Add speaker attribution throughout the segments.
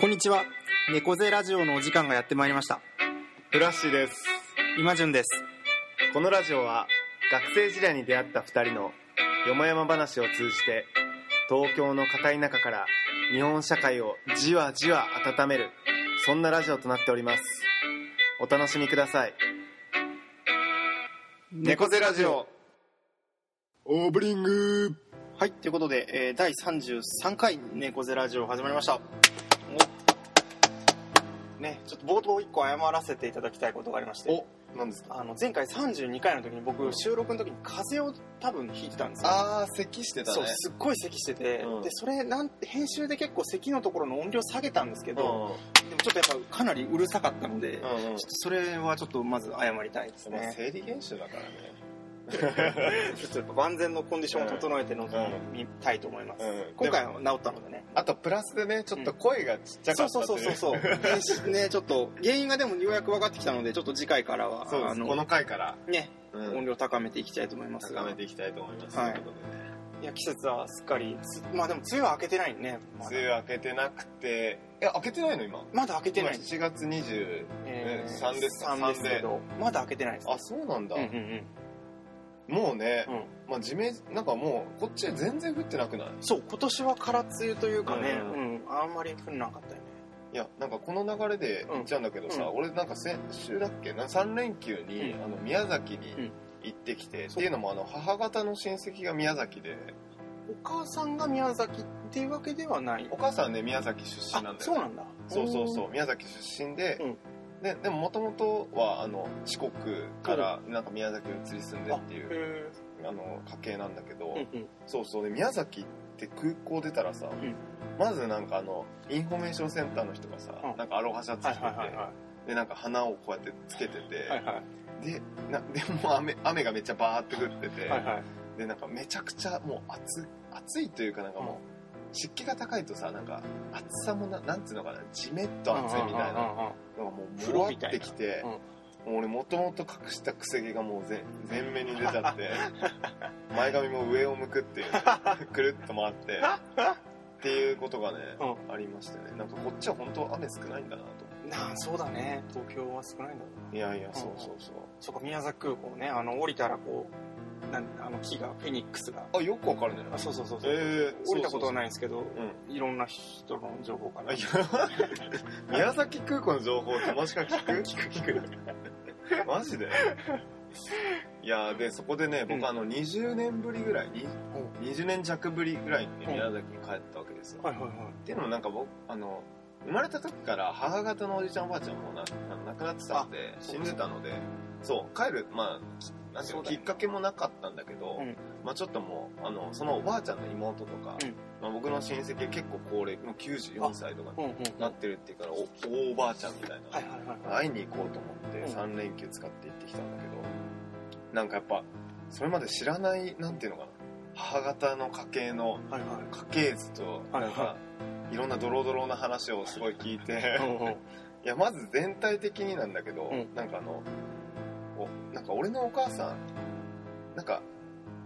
Speaker 1: こんにちは。猫背ラジオのお時間がやってまいりました。
Speaker 2: フラッシーです。
Speaker 1: 今順です。
Speaker 2: このラジオは学生時代に出会った2人のよもやま話を通じて東京の片田舎から日本社会をじわじわ温めるそんなラジオとなっております。お楽しみください。猫背ラジオ。オープニング。
Speaker 1: はいということで、えー第33回猫背ラジオ始まりました。おねちょっと冒頭1個謝らせていただきたいことがありまして。
Speaker 2: お。何ですか？
Speaker 1: あの前回32回の時に僕収録の時に風邪を多分ひいてたんですよ。
Speaker 2: あー咳してたね。
Speaker 1: そうすっごい咳してて、
Speaker 2: うん。
Speaker 1: でそれなんて編集で結構咳のところの音量下げたんですけど、
Speaker 2: う
Speaker 1: でもちょっとやっぱかなりうるさかったので、
Speaker 2: うんうん。
Speaker 1: っとそれはちょっとまず謝りたいです
Speaker 2: まあ
Speaker 1: ね
Speaker 2: 生理現象だからね
Speaker 1: ちょっとやっぱ万全のコンディションを整えて臨みたいと思います、
Speaker 2: うん。
Speaker 1: 今回は治ったのでね。
Speaker 2: あとプラスでねちょっと声がちっちゃか
Speaker 1: そう
Speaker 2: った
Speaker 1: そうそうそうそう ねちょっと原因がでもようやく分かってきたのでちょっと次回からは
Speaker 2: そうです。この回から、
Speaker 1: ね、
Speaker 2: うん。
Speaker 1: 音量高めていきたいと思いますが。
Speaker 2: 高めていきたいと思います、
Speaker 1: はい。
Speaker 2: ということでね。
Speaker 1: いや季節はすっかりつまあでも梅雨は明けてないね。まだ。
Speaker 2: 梅雨明けてなくて。いや明けてないの今？
Speaker 1: まだ明けてない。
Speaker 2: 今7月20
Speaker 1: えー
Speaker 2: 3です
Speaker 1: 3ですけど。まだ開けてないです
Speaker 2: あそうなんだ、
Speaker 1: うんうん
Speaker 2: もうね、
Speaker 1: うん。うん
Speaker 2: まあ地面なんかもうこっちは全然降ってなくない？
Speaker 1: そう今年は空梅雨というかね、
Speaker 2: う
Speaker 1: うん。んあんまり降らなかったよね。
Speaker 2: いやなんかこの流れで言っちゃうんだけどさ、
Speaker 1: うん。
Speaker 2: 俺なんか先週だっけ？な3連休に、
Speaker 1: うん。
Speaker 2: あの宮崎に
Speaker 1: うん。
Speaker 2: 行ってきて、っていうのもあの母方の親戚が宮崎で。
Speaker 1: お母さんが宮崎っていうわけではない。
Speaker 2: お母さんはね宮崎出身なんだよ、ね、
Speaker 1: そうなんだ。
Speaker 2: そうそうそう宮崎出身で、
Speaker 1: うん
Speaker 2: ででももともとはあの四国からなんか宮崎に移り住んで
Speaker 1: あ
Speaker 2: っていう
Speaker 1: へ
Speaker 2: あの家系なんだけど、
Speaker 1: えうんうん。
Speaker 2: そうそう。で宮崎って空港出たらさ、
Speaker 1: ん。
Speaker 2: まずなんかあのインフォメーションセンターの人がさ、
Speaker 1: うん。
Speaker 2: なんかアロハシャツ着てて、
Speaker 1: はいはいはいは
Speaker 2: でなんか花をこうやってつけてて、
Speaker 1: いはいはい。
Speaker 2: でなでも雨雨がめっちゃバーって降ってて、
Speaker 1: はいはい。
Speaker 2: でなんかめちゃくちゃもう暑暑いというかなんかもう、湿気が高いとさなんか暑さもななんていうのかなジメッと暑いみたいな。のがもう
Speaker 1: 風
Speaker 2: もわってきて、もう俺もともと隠したくせ毛がもう全全面に出ちゃって 前髪も上を向くっていう くるっと回ってっていうことがね、
Speaker 1: う
Speaker 2: ありましてね。なんかこっちは本当雨少ないんだなと。
Speaker 1: なあそうだね。東京は少ないんだろうな。い
Speaker 2: やいやそうそうそう。
Speaker 1: そうか宮崎空港ね。あの降りたらこうなんあの木がフェニックスが。
Speaker 2: あよくわかるね。
Speaker 1: あそうそうそうそう、
Speaker 2: えー、
Speaker 1: 降りたことは
Speaker 2: い
Speaker 1: ないんですけど
Speaker 2: うん
Speaker 1: いろんな人の情報から。
Speaker 2: あいや。宮崎空港の情報友達から聞く？聞く聞く。マジで？いやでそこでね僕、
Speaker 1: うん。
Speaker 2: あの20年ぶりぐらいに20年弱ぶりぐらいにね
Speaker 1: うん。
Speaker 2: 宮崎に帰ったわけですよ、
Speaker 1: はいはいはい。
Speaker 2: っていうのもなんか僕あの生まれた時から母方のおじちゃんおばあちゃんもな亡くなってたんで
Speaker 1: あ
Speaker 2: 死んでたのでそう帰るまあ
Speaker 1: だよね。
Speaker 2: きっかけもなかったんだけど、
Speaker 1: うん。
Speaker 2: まあちょっともうあのそのおばあちゃんの妹とか、
Speaker 1: うん。
Speaker 2: まあ、僕の親戚結構高齢もう94歳とか
Speaker 1: うんうん
Speaker 2: なってるっていうからお大おばあちゃんみたいな、
Speaker 1: はいはいはいはい。
Speaker 2: 会いに行こうと思って
Speaker 1: うん。
Speaker 2: 3連休使って行ってきたんだけど、なんかやっぱそれまで知らないなんていうのかな。母方の家系の家系図と
Speaker 1: はい
Speaker 2: なんかいろんなドロドロな話をすごい聞いて。
Speaker 1: うんう。ん
Speaker 2: いやまず全体的になんだけど、
Speaker 1: うん。
Speaker 2: なんかあのおなんか俺のお母さんなんか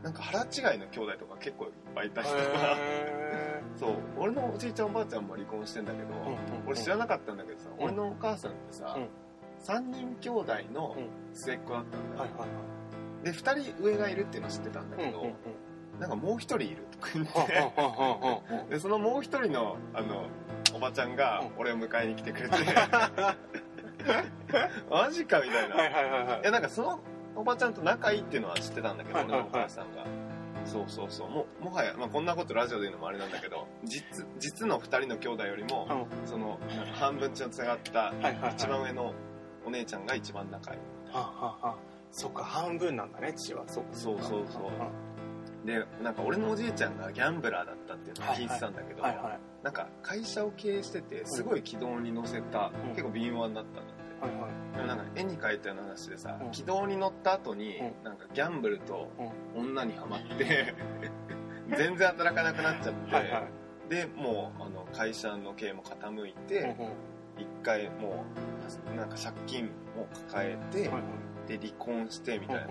Speaker 2: なんか腹違いの兄弟とか結構いっぱいいた人が
Speaker 1: へ
Speaker 2: そう俺のおじいちゃんおばあちゃんも離婚してんだけど、
Speaker 1: ーうんうん。
Speaker 2: 俺知らなかったんだけどさ、
Speaker 1: うん。
Speaker 2: 俺のお母さんってさ、
Speaker 1: うん。
Speaker 2: 3人兄弟の
Speaker 1: うん。
Speaker 2: 末っ子だったんだよ、
Speaker 1: はいはい
Speaker 2: で2人上がいるっていうの知ってたんだけど、
Speaker 1: はいうんうんうん。
Speaker 2: なんかもう1人いるとか言っ
Speaker 1: は
Speaker 2: てでそのもう1人のあのおばちゃんが
Speaker 1: うん。
Speaker 2: 俺を迎えに来てくれて マジかみたいな、
Speaker 1: はいはいはいはい。
Speaker 2: いやなんかそのおばちゃんと仲いいっていうのは知ってたんだけど、
Speaker 1: はいはいはい。
Speaker 2: 俺のお母さんが。そうそうそう。ももはや、まあ、こんなことラジオで言うのもあれなんだけど実実の2人の兄弟よりも、
Speaker 1: うん。
Speaker 2: その半分血のつながった
Speaker 1: はいはいはい。
Speaker 2: 一番上のお姉ちゃんが一番仲いい。
Speaker 1: はははそっか半分なんだね血は。そうか。
Speaker 2: そうそうそう。
Speaker 1: は
Speaker 2: でなんか俺のおじいちゃんがギャンブラーだったっていうのを聞いてたんだけど、
Speaker 1: はいはい
Speaker 2: なんか会社を経営しててすごい軌道に乗せた、
Speaker 1: うん
Speaker 2: 結構敏腕だったんだって、
Speaker 1: はいはい
Speaker 2: でもなんか絵に描いたような話でさ、
Speaker 1: うん
Speaker 2: 軌道に乗った後に、
Speaker 1: うん
Speaker 2: なんかギャンブルと
Speaker 1: う
Speaker 2: 女にはまって 全然働かなくなっちゃって、
Speaker 1: はいはい
Speaker 2: でもうあの会社の経営も傾いて、
Speaker 1: うんうん
Speaker 2: 一回もうなんか借金も抱えて、
Speaker 1: はいはい
Speaker 2: で離婚してみたいな、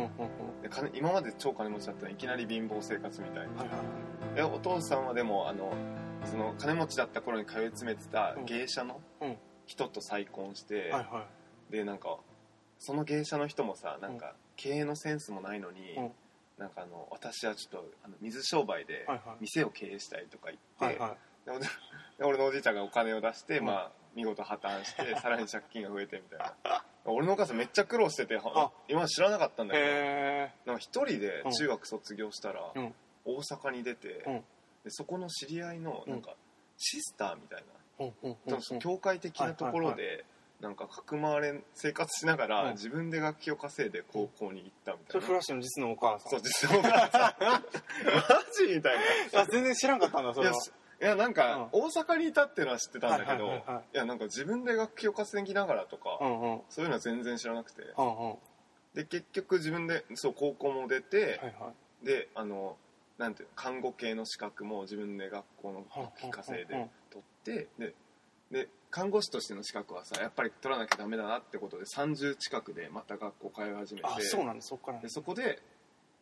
Speaker 2: で金今まで超金持ちだったのにいきなり貧乏生活みたいな、でお父さんはでもあのその金持ちだった頃に通い詰めてた芸者の
Speaker 1: うん。
Speaker 2: 人と再婚して、でなんかその芸者の人もさなんか経営のセンスもないのに、
Speaker 1: うん。
Speaker 2: なんかあの私はちょっとあの水商売で店を経営したいとか言って、
Speaker 1: はいは
Speaker 2: でで俺のおじいちゃんがお金を出して、
Speaker 1: うん。
Speaker 2: まあ見事破綻して さらに借金が増えてみたいな俺のお母さんめっちゃ苦労してては今知らなかったんだ
Speaker 1: い
Speaker 2: けど。
Speaker 1: へ
Speaker 2: なんか一人で中学卒業したら、
Speaker 1: うん。
Speaker 2: 大阪に出て、
Speaker 1: うん。
Speaker 2: でそこの知り合いのなんかシスターみたいな、
Speaker 1: えうん
Speaker 2: その教会的なところで、なんかかくまわれ生活しながら、
Speaker 1: うん。
Speaker 2: 自分で楽器を稼いで高校に行ったみたいな、
Speaker 1: それフラッシュの実のお母さん。
Speaker 2: そう実は マジみたい
Speaker 1: あ全然知らんかったんだそれは。
Speaker 2: ないやしいやなんか、大阪にいたっていうのは知ってたんだけど、
Speaker 1: はいはいはいはい。
Speaker 2: いやなんか自分で楽器を稼ぎながらとか、
Speaker 1: うんうん。
Speaker 2: そういうのは全然知らなくて。
Speaker 1: うんうん
Speaker 2: で結局自分でそう高校も出て、
Speaker 1: はいはい。
Speaker 2: であのなんていうの看護系の資格も自分で学校の楽器稼いで
Speaker 1: うんうんうん
Speaker 2: 取ってでで看護師としての資格はさやっぱり取らなきゃダメだなってことで30近くでまた学校通い始めて
Speaker 1: あそうなんだ。そっからね。
Speaker 2: でそこで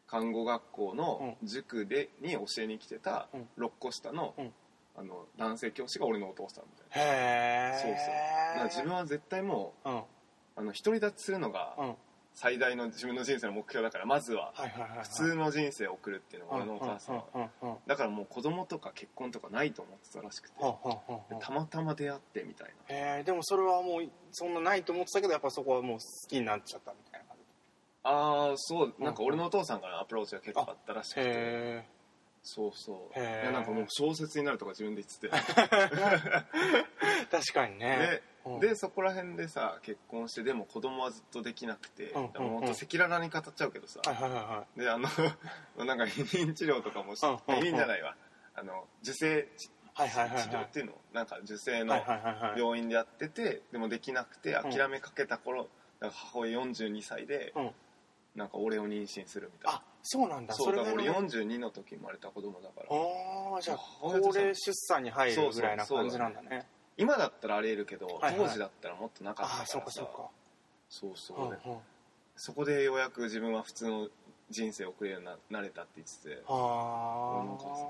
Speaker 2: 看護学校の塾でに教えに来てた
Speaker 1: うん。
Speaker 2: 6個下の,、
Speaker 1: うん
Speaker 2: あの男性教師が俺のお父さんみたい
Speaker 1: へえ
Speaker 2: なそうそう。だから自分は絶対も
Speaker 1: うん。
Speaker 2: うあの独り立ちするのが
Speaker 1: うん。
Speaker 2: 最大の自分の人生の目標だからまずは普通の人生を送るっていうのが俺のお母さん。だからもう子供とか結婚とかないと思ってたらしくて。たまたま出会ってみたいな。
Speaker 1: へえでもそれはもうそんなないと思ってたけどやっぱそこはもう好きになっちゃったみたいな感じ。
Speaker 2: ああそう。なんか俺のお父さんからのアプローチが結構あったらしくて。
Speaker 1: へ
Speaker 2: そうそう。
Speaker 1: へー。
Speaker 2: いやなんかもう小説になるとか自分で言って
Speaker 1: え 確かに
Speaker 2: て
Speaker 1: ね。
Speaker 2: で
Speaker 1: うん。
Speaker 2: でそこら辺でさ結婚してでも子供はずっとできなくて
Speaker 1: うんうんうん。
Speaker 2: もうほんと赤裸々に語っちゃうけどさ。
Speaker 1: はいはいはいは
Speaker 2: であの なんか避妊治療とかもし
Speaker 1: うんうんうん。
Speaker 2: 避妊じゃないわ。あの受精治
Speaker 1: いはいはいはい。
Speaker 2: 療っていうのなんか受精の
Speaker 1: はいはいはいはい。
Speaker 2: 病院でやっててでもできなくて諦めかけた頃、なんか母親42歳で、
Speaker 1: うん。
Speaker 2: なんか俺を妊娠するみたいな。
Speaker 1: あそうなんだ。
Speaker 2: そうだ俺
Speaker 1: が
Speaker 2: 42の時生まれた子供だから。
Speaker 1: ああじゃあ高齢出産に入るぐらいな感じなんだね。
Speaker 2: 今だったらありえるけど、
Speaker 1: はいはい。
Speaker 2: 当時だったらもっとなかったからさ。
Speaker 1: ああそうかそうか。
Speaker 2: そうそう。
Speaker 1: うんうん。
Speaker 2: でそこでようやく自分は普通の人生を送れるようにななれたって言ってて。
Speaker 1: は
Speaker 2: なんかさ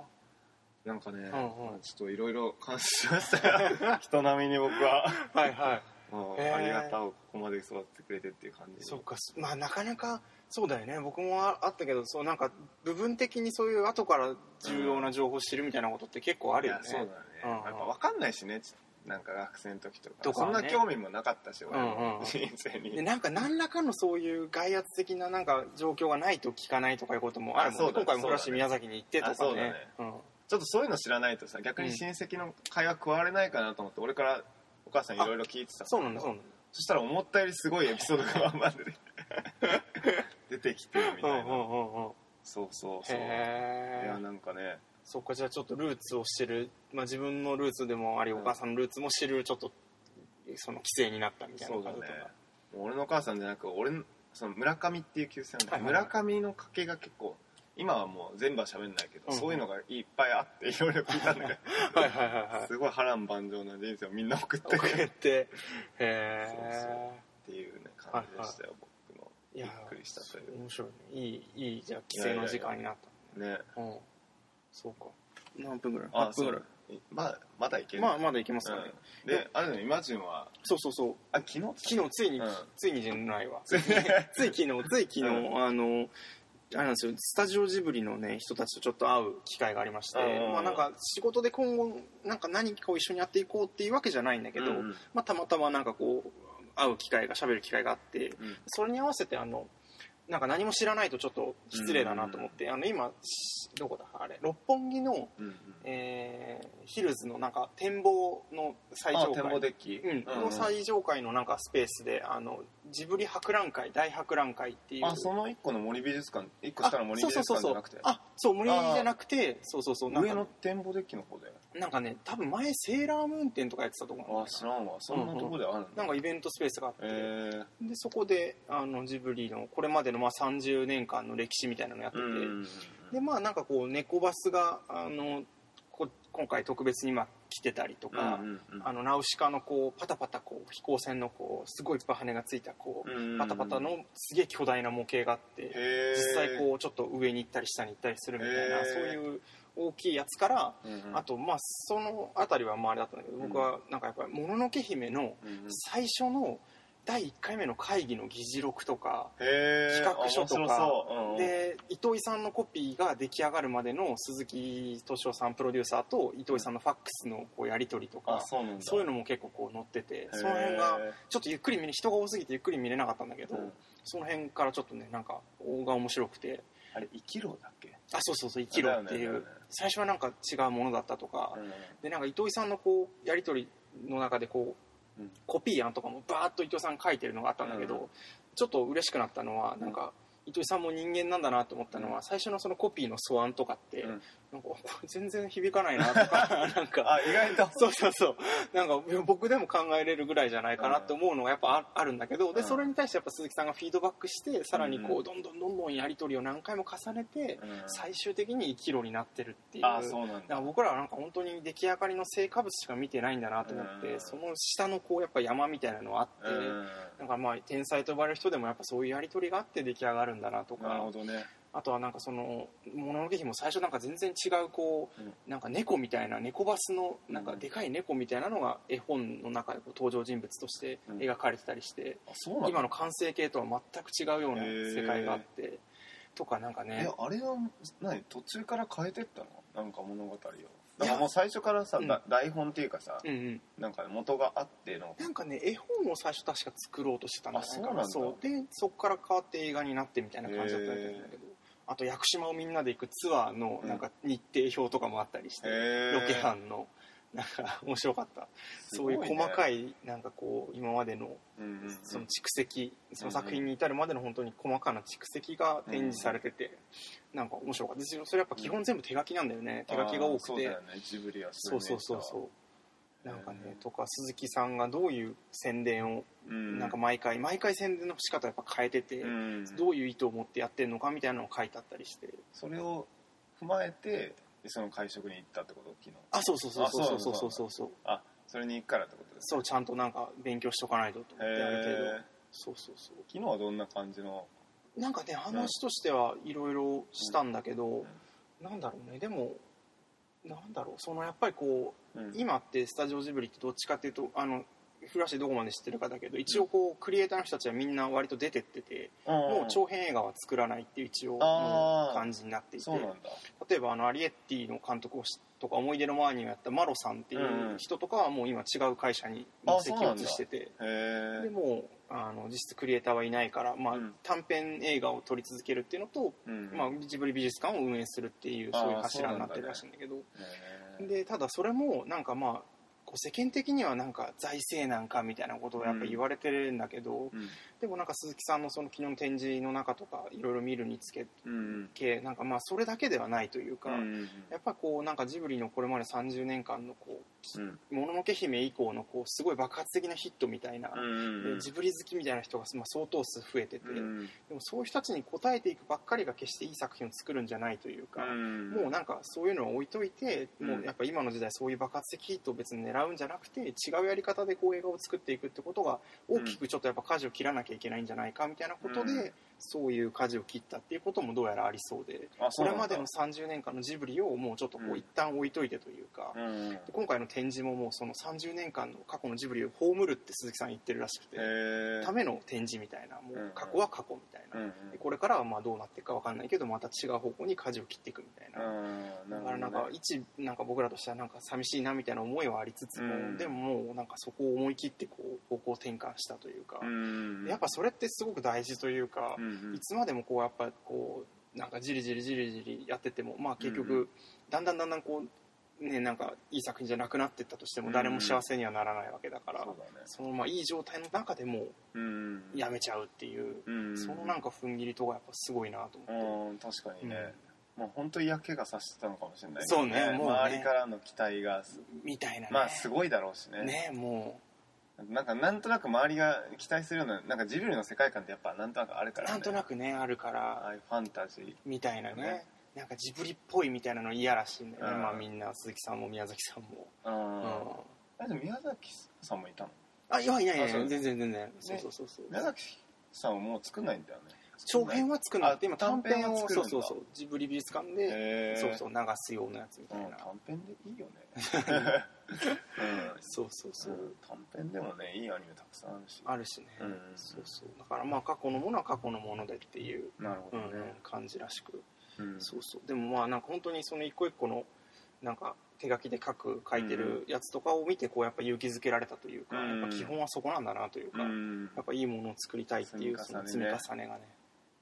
Speaker 2: なんかね、
Speaker 1: うんうん。
Speaker 2: ちょっといろいろ感心しましたよ。人並みに僕は、
Speaker 1: あはいはい。
Speaker 2: うん。ありがたをここまで育ててくれてっていう感じ
Speaker 1: そうか。すまあなかなかそうだよね。僕もああったけどそうなんか部分的にそういう後から重要な情報を知るみたいなことって結構あるよね。
Speaker 2: そうだね、
Speaker 1: うん。
Speaker 2: やっぱ分かんないしね。なんか学生の時とか
Speaker 1: ね。
Speaker 2: そんな興味もなかったし俺
Speaker 1: うんうん。
Speaker 2: の人生に、
Speaker 1: でなんか何らかのそういう外圧的ななんか状況がないと聞かないとかいうこともあるもんね。
Speaker 2: ね。
Speaker 1: 今回もフラッシュ宮崎に行ってとか
Speaker 2: あそうだ
Speaker 1: ね。
Speaker 2: ね。
Speaker 1: うん。
Speaker 2: ちょっとそういうの知らないとさ逆に親戚の会話加われないかなと思って俺からお母さんいろいろ聞いてた。
Speaker 1: そうなんだそうなんだ。
Speaker 2: そしたら思ったよりすごいエピソードがまで 出てきてるみたいな、
Speaker 1: うんうんうんうん。
Speaker 2: そうそうそう。いやなんかね。
Speaker 1: そっかじゃあちょっとルーツを知る、まあ、自分のルーツでもありお母さんのルーツも知るちょっとその規制になったみたいな
Speaker 2: そうだね
Speaker 1: 感じとか。
Speaker 2: もう俺のお母さんじゃなく俺のその村上っていう旧姓なんだ。
Speaker 1: はいはいはい。
Speaker 2: 村上の家系が結構今はもう全部は喋んないけど、
Speaker 1: うんうん。
Speaker 2: そういうのがいっぱいあっていろいろ聞いたんだけど
Speaker 1: はいはいはいはい。
Speaker 2: すごい波乱万丈な人生をみんな送って
Speaker 1: 送
Speaker 2: るっ
Speaker 1: って。へ
Speaker 2: そう
Speaker 1: え
Speaker 2: ていうね感じでしたよ、僕。のびっ
Speaker 1: いや
Speaker 2: くりしたという。
Speaker 1: 面白いね。いいいいじゃあ規制の時間になった。
Speaker 2: ね。
Speaker 1: うん。そうか。何分ぐらい？
Speaker 2: あ
Speaker 1: 8分ぐらい。
Speaker 2: そうまあまだいける。
Speaker 1: まあまだいけますかね、
Speaker 2: うん、であれねイマジンは。
Speaker 1: そうそうそう。
Speaker 2: あ昨日
Speaker 1: 昨日ついに、
Speaker 2: うん。
Speaker 1: ついにじゃないわ。
Speaker 2: つい
Speaker 1: 昨日つい昨日、
Speaker 2: う
Speaker 1: あのあれなんですよ。スタジオジブリのね人たちとちょっと会う機会がありまして、
Speaker 2: うん。
Speaker 1: まあなんか仕事で今後なんか何かを一緒にやっていこうっていうわけじゃないんだけど、
Speaker 2: うんうん。
Speaker 1: まあたまたまなんかこう会う機会が喋る機会があって
Speaker 2: うん。
Speaker 1: それに合わせてあのなんか何も知らないとちょっと失礼だなと思って、あの今しどこだ？あれ六本木の、
Speaker 2: うんうん。
Speaker 1: えーヒルズのなんか展望の最上階。の最上階のなんかスペースであのジブリ博覧会大博覧会っていう。
Speaker 2: あその一個の森美術館一個下の森美術
Speaker 1: そうそうそう。
Speaker 2: 館じゃなくて？
Speaker 1: あそう森じゃなくてそうそうそう
Speaker 2: 上の展望デッキの方で
Speaker 1: なんかね多分前セーラームーン展とかやってたところ
Speaker 2: あ知らんわ。そんなとこであるんだ、
Speaker 1: なんかイベントスペースがあって、
Speaker 2: え
Speaker 1: でそこであのジブリのこれまでのまあ30年間の歴史みたいなのやって
Speaker 2: ー、
Speaker 1: て、
Speaker 2: うん。
Speaker 1: でまあなんかこう猫バスがあのこ今回特別にまあ来てたりとか、
Speaker 2: うんうんうん。
Speaker 1: あのナウシカのこうパタパタこう飛行船のこうすごいいっぱい羽がついたこう、
Speaker 2: うん。
Speaker 1: パタパタのすげえ巨大な模型があって、実際こうちょっと上に行ったり下に行ったりするみたいな、そういう大きいやつから、
Speaker 2: うんうん。
Speaker 1: あとまあその辺りはまああれだったんだけど、僕はなんかやっぱり「もののけ姫」の
Speaker 2: うんうん。
Speaker 1: 最初の第1回目の会議の議事録とか、企画書とか
Speaker 2: う。うんうん。
Speaker 1: で糸井さんのコピーが出来上がるまでの鈴木敏夫さんプロデューサーと糸井さんのファックスのこうやり取りとか、
Speaker 2: あそう
Speaker 1: いうのも結構こう載っててその辺がちょっとゆっくり見れ人が多すぎてゆっくり見れなかったんだけど、
Speaker 2: うん。
Speaker 1: その辺からちょっとねなんか大が面白くて。
Speaker 2: あれ生きろだっけ？
Speaker 1: あそうそうそう「生きろ」っていう。
Speaker 2: ねね。
Speaker 1: 最初はなんか違うものだったとか、
Speaker 2: うん。
Speaker 1: でなんか糸井さんのこうやり取りの中でこう、
Speaker 2: うん
Speaker 1: コピー案とかもバーッと糸井さん書いてるのがあったんだけど、
Speaker 2: うん。
Speaker 1: ちょっと嬉しくなったのはなんか、糸井さんも人間なんだなと思ったのは、
Speaker 2: うん。
Speaker 1: 最初のそのコピーの素案とかって、
Speaker 2: うん
Speaker 1: なんか全然響かないなとか なんか。
Speaker 2: あ意外と。
Speaker 1: そうそうそう。なんか僕でも考えれるぐらいじゃないかなって思うのがやっぱああるんだけどで
Speaker 2: うん。
Speaker 1: それに対してやっぱ鈴木さんがフィードバックしてさらにこ
Speaker 2: う
Speaker 1: うどんどんどんどんやり取りを何回も重ねて
Speaker 2: うん。
Speaker 1: 最終的に生きろになってるっていう。
Speaker 2: あそうなん
Speaker 1: だ。僕らはなんか本当に出来上がりの成果物しか見てないんだなと思って、
Speaker 2: うん。
Speaker 1: その下のこうやっぱ山みたいなのがあって、
Speaker 2: うん。
Speaker 1: なんかまあ天才と呼ばれる人でもやっぱそういうやり取りがあって出来上がるんだなと
Speaker 2: なる
Speaker 1: か
Speaker 2: ほどね
Speaker 1: あとはなんかその「もののけ姫」も最初なんか全然違うこう、
Speaker 2: うん。
Speaker 1: なんか猫みたいな猫バスのなんかでかい猫みたいなのが絵本の中で登場人物として描かれてたりして、今の完成形とは全く違うような世界があってとかなんかね。
Speaker 2: えあれは何途中から変えてったの？なんか物語を。だからもう最初からさ、
Speaker 1: うん。
Speaker 2: だ台本っていうかさ、
Speaker 1: うんうん。
Speaker 2: なんか元があっての。
Speaker 1: なんかね絵本を最初確か作ろうとしてたんじゃないかな
Speaker 2: あそう。
Speaker 1: でそこから変わって映画になってみたいな感じだったんだけどあと屋久島をみんなで行くツアーのなんか日程表とかもあったりして、ロケ班のなんか面白かった。そういう細かいなんかこう今までのその蓄積その作品に至るまでの本当に細かな蓄積が展示されててなんか面白かった。ですよそれやっぱ基本全部手書きなんだよね。手書きが多くて。
Speaker 2: あーそうだよね。ジブリは
Speaker 1: そうそうそうそうなんかねとか鈴木さんがどういう宣伝を
Speaker 2: う、うん、
Speaker 1: なんか毎回毎回宣伝の仕方やっぱ変えてて、
Speaker 2: うん、
Speaker 1: どういう意図を持ってやってるのかみたいなのを書いてあったりして。
Speaker 2: それを踏まえてでその会食に行ったってこと？昨日。
Speaker 1: あそうそうそうそう。そうそう
Speaker 2: あそう
Speaker 1: そうそう
Speaker 2: あそれに行くからってことです
Speaker 1: そうちゃんとなんか勉強しとかないとと思ってある程度そうそうそ
Speaker 2: 昨日はどんな感じの？
Speaker 1: うなんかね話としてはいろいろしたんだけど、なんだろうね。でもなんだろう。そのやっぱりこう
Speaker 2: うん。
Speaker 1: 今ってスタジオジブリってどっちかっていうとあのフラッシュどこまで知ってるかだけど一応こうクリエイターの人たちはみんな割と出てっててもう長編映画は作らないっていう一応感じになっていて。例えばあのアリエッティの監督をしとか思い出の前にやったマロさんっていう人とかはもう今違う会社に
Speaker 2: あ
Speaker 1: 席を移してて。でもうあの実質クリエイターはいないから、まあ
Speaker 2: うん。
Speaker 1: 短編映画を撮り続けるっていうのと、
Speaker 2: うん。
Speaker 1: まあ、ジブリ美術館を運営するっていうそういう柱になってるらしいんだけど。でただそれもなんかまあこう世間的にはなんか財政なんかみたいなことをやっぱ言われてるんだけど、
Speaker 2: うん。
Speaker 1: でもなんか鈴木さんのその昨日の展示の中とかいろいろ見るにつけ
Speaker 2: うん
Speaker 1: けなんかまあそれだけではないというか、
Speaker 2: うん
Speaker 1: やっぱこうなんかジブリのこれまで30年間のこ
Speaker 2: うん。
Speaker 1: う「もののけ姫」以降のこうすごい爆発的なヒットみたいな、
Speaker 2: うん
Speaker 1: でジブリ好きみたいな人がまあ相当数増えてて、
Speaker 2: うん
Speaker 1: でもそういう人たちに応えていくばっかりが決していい作品を作るんじゃないというか、
Speaker 2: うん
Speaker 1: もうなんかそういうのは置いといて、
Speaker 2: うん。
Speaker 1: もうやっぱ今の時代そういう爆発的ヒットを別に狙うんじゃなくて違うやり方でこう映画を作っていくってことが大きくちょっとやっぱ舵を切らなきゃいけないんじゃないかみたいなことで、
Speaker 2: うん。
Speaker 1: そういう舵を切ったっていうこともどうやらありそうでこれまでの30年間のジブリをもうちょっとこ
Speaker 2: う
Speaker 1: うん。一旦置いといてというか、
Speaker 2: うん
Speaker 1: で今回の展示ももうその30年間の過去のジブリを葬るって鈴木さん言ってるらしくて、ための展示みたいなも
Speaker 2: う
Speaker 1: 過去は過去みたいな。
Speaker 2: うん
Speaker 1: でこれからはまあどうなっていくか分かんないけどまた違う方向に舵を切っていくみたいな、
Speaker 2: うん
Speaker 1: だからなんか一なんか僕らとしてはなんか寂しいなみたいな思いはありつつも、
Speaker 2: うん。
Speaker 1: でももうなんかそこを思い切ってこう方向転換したというか、
Speaker 2: うん
Speaker 1: やっぱそれってすごく大事というか
Speaker 2: う、ん
Speaker 1: いつまでもこうやっぱこうなんかじりじりじりじりやっててもまあ結局、
Speaker 2: うん
Speaker 1: だんだんだんだんこうねなんかいい作品じゃなくなっていったとしても誰も幸せにはならないわけだから、
Speaker 2: そうだね。
Speaker 1: そのまあいい状態の中でも
Speaker 2: うん
Speaker 1: やめちゃうっていう、
Speaker 2: うん
Speaker 1: そのなんか踏ん切りとかやっぱすごいなと思って。
Speaker 2: うん確かにね。もう本当嫌気がさしてたのかもしれないけど
Speaker 1: そうねもうね。
Speaker 2: 周りからの期待が
Speaker 1: みたいなね。
Speaker 2: まあすごいだろうしね。
Speaker 1: ねも
Speaker 2: なんかなんとなく周りが期待するようななんかジブリの世界観ってやっぱなんとなくあるからね。
Speaker 1: うなんとなくねあるから。
Speaker 2: ああいうファンタジー。
Speaker 1: みたいなね。
Speaker 2: ね
Speaker 1: なんかジブリっぽいみたいなの嫌らしいんだよね、
Speaker 2: うん。
Speaker 1: まあみんな鈴木さんも宮崎さんも、
Speaker 2: う
Speaker 1: うん。ん、
Speaker 2: あでも宮崎さんもいたの？
Speaker 1: あいやいやいや全然全然そうそうそうそう、
Speaker 2: 宮崎さんはもう作んないんだよね。
Speaker 1: 長編は作るなくて今
Speaker 2: あ短編
Speaker 1: をそうそうそう。ジブリ美術館で、そうそう流すようなやつみたいな、
Speaker 2: うん短編でいいよね
Speaker 1: そうそうそう、
Speaker 2: うん短編でもねいいアニメたくさんあるし。
Speaker 1: あるしね、
Speaker 2: うん。
Speaker 1: そうそう。だからまあ過去のものは過去のものでっていう、
Speaker 2: なるほ
Speaker 1: うん
Speaker 2: どね、
Speaker 1: 感じらしく、
Speaker 2: うん。
Speaker 1: そうそう。でもまあなんか本当にその一個一個のなんか手書きで書く書いてるやつとかを見てこうやっぱ勇気づけられたというか、
Speaker 2: うん。
Speaker 1: やっぱ基本はそこなんだなというか、
Speaker 2: うん。
Speaker 1: やっぱいいものを作りたいっていうその積み
Speaker 2: 重ね
Speaker 1: がね。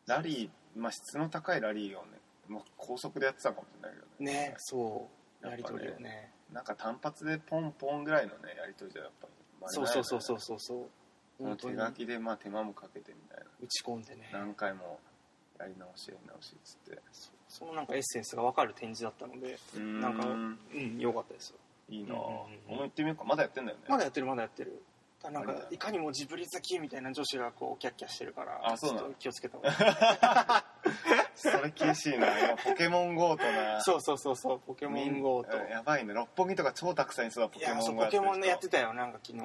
Speaker 2: ラリー、まあ、質の高いラリーをね、まあ、高速でやってたかもしれないけどね。
Speaker 1: ねそう。やり取りをね
Speaker 2: なんか単発でポンポンぐらいのねやり取りじゃやっぱりまあ
Speaker 1: そうそうそうそうそうそう。
Speaker 2: 手書きでまあ手間もかけてみたいな。
Speaker 1: 打ち込んでね。
Speaker 2: 何回もやり直しやり直しっつって。
Speaker 1: そのなんかエッセンスが分かる展示だったのでなんかうん良かったですよ。
Speaker 2: いいなぁ、
Speaker 1: うんうん
Speaker 2: も行ってみようか。まだやってんだよね。
Speaker 1: まだやってるまだやってるなんかいかにもジブリ好きみたいな女子がこうキャッキャしてるから
Speaker 2: あそうなの？
Speaker 1: ちょっと気をつけた方が。いい
Speaker 2: それ厳しいな。今ポケモン GO とな。
Speaker 1: そうそうそうそうポケモン GO と
Speaker 2: うんやばいね。六本木とか超たくさんいそうだポケモン GO
Speaker 1: ポケモンねや
Speaker 2: やって
Speaker 1: たよなんか昨日。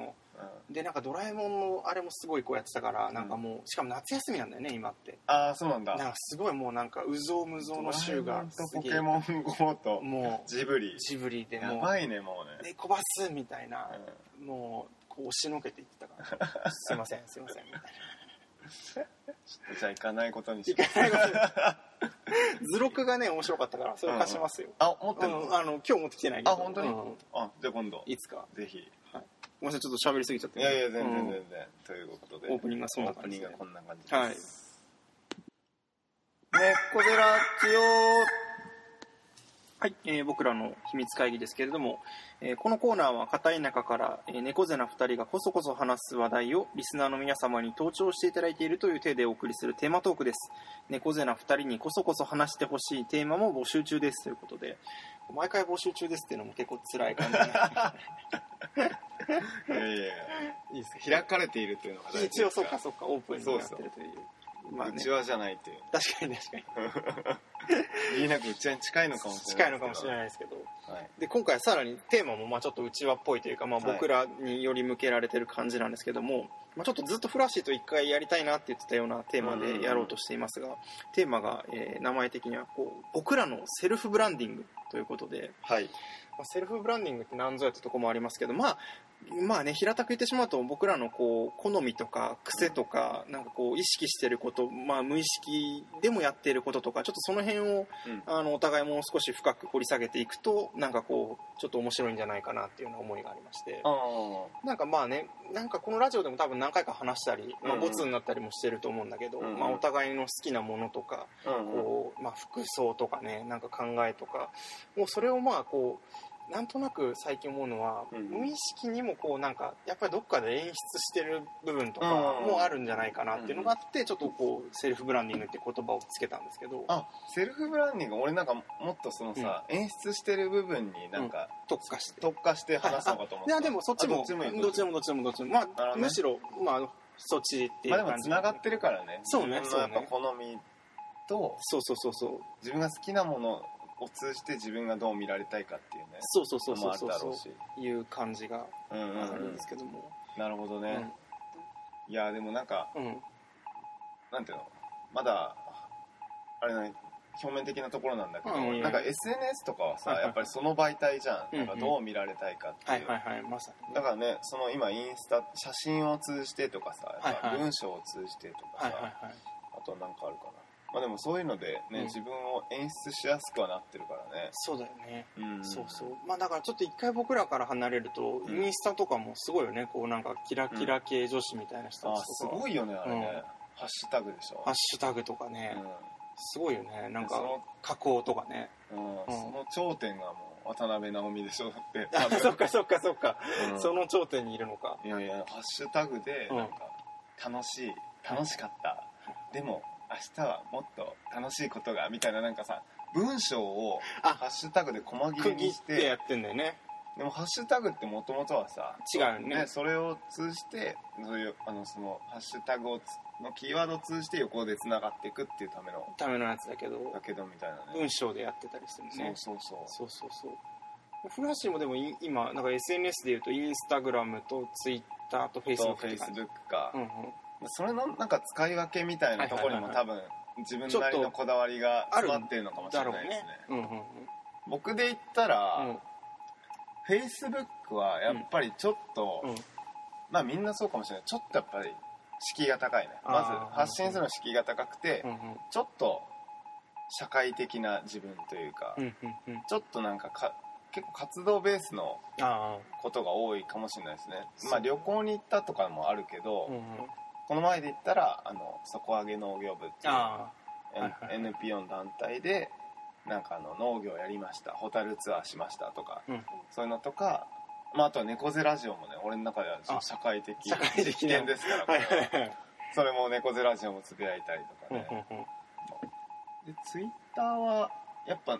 Speaker 1: でなんかドラえもんのあれもすごいこうやってたからなんかもうしかも夏休みなんだよね今って。
Speaker 2: ああそうなんだ。
Speaker 1: なんかすごいもうなんかうぞうむぞうの週が
Speaker 2: ポケモン GO と
Speaker 1: も
Speaker 2: ジブリ。
Speaker 1: うジブリで
Speaker 2: や
Speaker 1: もう
Speaker 2: ばいねもうね。
Speaker 1: 猫バスみたいな。
Speaker 2: うん。
Speaker 1: もうこう押しのけていってたから。すいませんすいません。みたいな
Speaker 2: じゃあ行かないことにし
Speaker 1: いかないこと図録がね面白かったからそれ貸しますよ、
Speaker 2: あ持って
Speaker 1: あの今日持ってきてないけど。
Speaker 2: あ本当に、
Speaker 1: うん
Speaker 2: あじゃあ今度。
Speaker 1: いつか。
Speaker 2: ぜひ。
Speaker 1: ごめんなさいちょっと喋りすぎちゃって
Speaker 2: いやいや全然
Speaker 1: うん
Speaker 2: 全然、ということで。
Speaker 1: オープニングがそんな感じで。
Speaker 2: オープニングがこんな感じです。
Speaker 1: はい。猫ゼラチオはい、えー僕らの秘密会議ですけれども、えーこのコーナーは片田舎から、えー猫背な2人がこそこそ話す話題をリスナーの皆様に登聴していただいているという体でお送りするテーマトークです。猫背な2人にこそこそ話してほしいテーマも募集中ですということで毎回募集中ですっていうのも結構辛い感じ
Speaker 2: いやいやいや
Speaker 1: いいです。
Speaker 2: 開かれているというのが大事
Speaker 1: 一応そっかそっかオープンになって
Speaker 2: そう
Speaker 1: るというまあね。
Speaker 2: うちわじゃないっていう。
Speaker 1: 確かに確かに。
Speaker 2: 言いなくうちわに近いのかもしれない
Speaker 1: 近いのかもしれ
Speaker 2: い
Speaker 1: ないですけど。
Speaker 2: はい。
Speaker 1: で今回さらにテーマもまあちょっと内輪っぽいというか、まあ、
Speaker 2: はい。
Speaker 1: 僕らにより向けられてる感じなんですけども、まあ、ちょっとずっとフラッシーと一回やりたいなって言ってたようなテーマでやろうとしていますが、テーマが、えー名前的にはこう僕らのセルフブランディングということで、
Speaker 2: はい。
Speaker 1: まあ、セルフブランディングって何ぞやってとこもありますけどまあまあね平たく言ってしまうと僕らのこう好みとか癖とかなんかこう意識してること、まあ、無意識でもやっていることとかちょっとその辺を
Speaker 2: うん。
Speaker 1: あのお互いもう少し深く掘り下げていくとなんかこうちょっと面白いんじゃないかなっていうような思いがありまして。なんかまあねなんかこのラジオでも多分何回か話したり、まあ、ボツになったりもしてると思うんだけど、
Speaker 2: うんうん。
Speaker 1: まあ、お互いの好きなものとか
Speaker 2: うんうん。
Speaker 1: こう、まあ、服装とかねなんか考えとかもうそれをまあこうなんとなく最近思うのは、
Speaker 2: うん。
Speaker 1: 無意識にもこうなんかやっぱりどっかで演出してる部分とか
Speaker 2: うん。
Speaker 1: もあるんじゃないかなっていうのがあってちょっとこうセルフブランディングって言葉をつけたんですけど。
Speaker 2: あセルフブランディング俺なんかもっとそのさ、演出してる部分になんか
Speaker 1: 特化して。
Speaker 2: 特化して話すのかと思った、
Speaker 1: い。やでもそっちも
Speaker 2: あどっちも
Speaker 1: どっちでもどっちでもどっちでも。まあ、
Speaker 2: ね。
Speaker 1: むしろまあそっちっていう
Speaker 2: まあでも
Speaker 1: 感じ、
Speaker 2: つながってるからね。
Speaker 1: そうね
Speaker 2: 自分のやっぱ
Speaker 1: そうね
Speaker 2: 好みと
Speaker 1: そうそうそうそう。
Speaker 2: 自分が好きなものを通じて自分がどう見られたいかっていうね
Speaker 1: そうそうそうそうそう。そういう感じが
Speaker 2: うんうん
Speaker 1: ある
Speaker 2: うんん
Speaker 1: ですけども、
Speaker 2: なるほどね、いやでもなんか
Speaker 1: うん。うん
Speaker 2: なんていうの？まだあれね表面的なところなんだけど、
Speaker 1: うん
Speaker 2: なんか SNS とかはさ、
Speaker 1: はいはい。
Speaker 2: やっぱりその媒体じゃん、
Speaker 1: うんうん。
Speaker 2: なんかどう見られたいかっていう、
Speaker 1: はいはいはいまさに
Speaker 2: だからねその今インスタ写真を通じてとかさやっぱ文章を通じてとかさ、
Speaker 1: はいはいはい。
Speaker 2: あとなんかあるかなまあでもそういうのでね、
Speaker 1: うん。
Speaker 2: 自分を演出しやすくはなってるからね。
Speaker 1: そうだよね、
Speaker 2: うん。
Speaker 1: そうそう。まあだからちょっと一回僕らから離れると、
Speaker 2: うん。
Speaker 1: インスタとかもすごいよね。こうなんかキラキラ系女子みたいな人
Speaker 2: あ
Speaker 1: たちとか、
Speaker 2: すごいよねあれね、
Speaker 1: うん。
Speaker 2: ハッシュタグでしょ。
Speaker 1: ハッシュタグとかね、すごいよね。なんか
Speaker 2: その
Speaker 1: 加工とかね。
Speaker 2: うん。
Speaker 1: うん。
Speaker 2: その頂点がもう渡辺直美でしょって。
Speaker 1: あそっかそっかそっか、
Speaker 2: うん。
Speaker 1: その頂点にいるのか。
Speaker 2: いやいやハッシュタグで
Speaker 1: うん。
Speaker 2: なんか楽しい楽しかった。でも明日はもっと楽しいことがみたいななんかさ文章を
Speaker 1: あ
Speaker 2: ハッシュタグで細切
Speaker 1: 区
Speaker 2: れにし
Speaker 1: てや
Speaker 2: て
Speaker 1: ってんだよね。
Speaker 2: でもハッシュタグってもともとはさ
Speaker 1: 違うよね
Speaker 2: それを通じてそういうあのそのハッシュタグをつのキーワードを通じて横でつながっていくっていうための
Speaker 1: ためのやつだけど
Speaker 2: だけどみたいなね。
Speaker 1: 文章でやってたりするね。
Speaker 2: そうそうそう。
Speaker 1: そうそうそう。フラッシュもでもい今なんか SNS でいうとインスタグラムとツイッターとフェイスブッ
Speaker 2: とフェイスブックか、
Speaker 1: うんうん
Speaker 2: それのなんか使い分けみたいなところにも多分自分なりのこだわりが詰まってるのかもしれないですね。
Speaker 1: うんうんうん。
Speaker 2: 僕で言ったら、
Speaker 1: うん。
Speaker 2: フェイスブックはやっぱりちょっと、
Speaker 1: うん。
Speaker 2: まあみんなそうかもしれない。ちょっとやっぱり敷居が高いね。まず発信するの敷居が高くて、ちょっと社会的な自分というか、ちょっとなんかか結構活動ベースの
Speaker 1: あ
Speaker 2: ことが多いかもしれないですね。まあ旅行に行ったとかもあるけど、この前で言ったらあの底上げ農業部っていう NPO の団体でなんかあの農業やりましたホタルツアーしましたとか
Speaker 1: あうん。
Speaker 2: そういうのとか、まあ、あとは猫背ラジオもね俺の中では
Speaker 1: あ
Speaker 2: 社会的
Speaker 1: 社会的な。
Speaker 2: 危険ですからこ
Speaker 1: は
Speaker 2: れは
Speaker 1: いはいはい。
Speaker 2: それも猫背ラジオもつぶやいたりと
Speaker 1: うん
Speaker 2: かね、でツイッターはやっぱ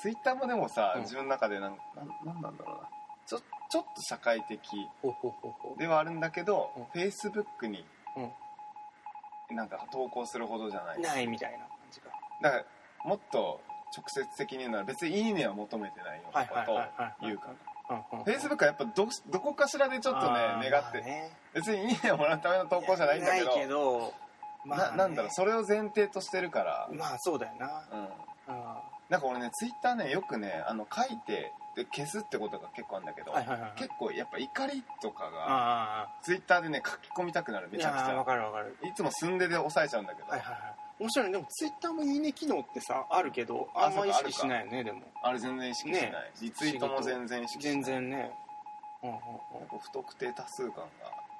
Speaker 2: ツイッターもでもさ、
Speaker 1: うん。
Speaker 2: 自分の中でなんなんなんだろうな。ちょちょっと社会的ではあるんだけど、
Speaker 1: うん。
Speaker 2: フェイスブックになんか投稿するほどじゃない。
Speaker 1: ないみたいな感じか。
Speaker 2: だからもっと直接的に言うなら別に「いいね」は求めてないようなことを言うか。なフェイスブックはやっぱどどこかしらでちょっとね願って、別に「いいね」をもらうための投稿じゃないんだけど。
Speaker 1: けどまあね
Speaker 2: ななんだろうそれを前提としてるから、
Speaker 1: まあそうだよな。
Speaker 2: うん、
Speaker 1: あ
Speaker 2: なんか俺ねツイッターねよくねあの書いてで消すってことが結構あるんだけど、
Speaker 1: はいはいはい
Speaker 2: 結構やっぱ怒りとかが
Speaker 1: あ
Speaker 2: ツイッターでね書き込みたくなるめ
Speaker 1: い
Speaker 2: ちゃくち
Speaker 1: やーわ
Speaker 2: ゃ
Speaker 1: かるわかる。
Speaker 2: いつも寸でで抑えちゃうんだけど、
Speaker 1: はいはいはい。面白いね。でもツイッターもいいね機能ってさあるけどあんま意識しないよねでも。
Speaker 2: あれ全然意識しない、
Speaker 1: ね。
Speaker 2: リツイートも全然意識しない。
Speaker 1: 全然ね。うんうんうん。
Speaker 2: 不特定多数感が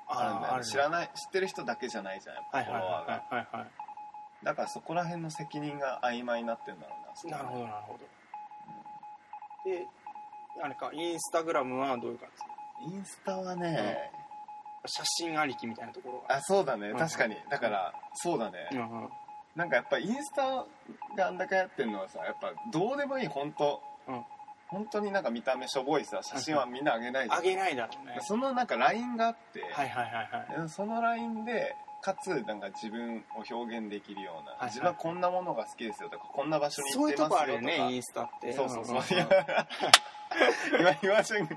Speaker 1: あ
Speaker 2: あるんだよ
Speaker 1: ね。
Speaker 2: ね。知らない知ってる人だけじゃないじゃんやっぱ
Speaker 1: はいはい
Speaker 2: フォロワーが、
Speaker 1: はい。はいはい
Speaker 2: だからそこら辺の責任が曖昧になってんだろうな
Speaker 1: なるほどなるほど。であれかインスタグラムはどういう感じ？
Speaker 2: インスタはね、
Speaker 1: 写真ありきみたいなところが。
Speaker 2: あそうだね。
Speaker 1: うん。
Speaker 2: 確かに。だからそうだね、
Speaker 1: うんうん。
Speaker 2: なんかやっぱインスタがあんだけやってるのはさやっぱどうでもいい本当、
Speaker 1: うん。
Speaker 2: 本当になんか見た目しょぼいさ写真はみんなあげない
Speaker 1: あげないだろうね。
Speaker 2: そのなんかラインがあって、
Speaker 1: はいはいはいはい。
Speaker 2: そのラインでかつなんか自分を表現できるような、
Speaker 1: いはい。
Speaker 2: 自分はこんなものが好きですよとかこんな場所に
Speaker 1: そういうと
Speaker 2: 行ってますよとか。
Speaker 1: こあるよねインスタって。
Speaker 2: そうそうそう、
Speaker 1: んんん
Speaker 2: 今岩俊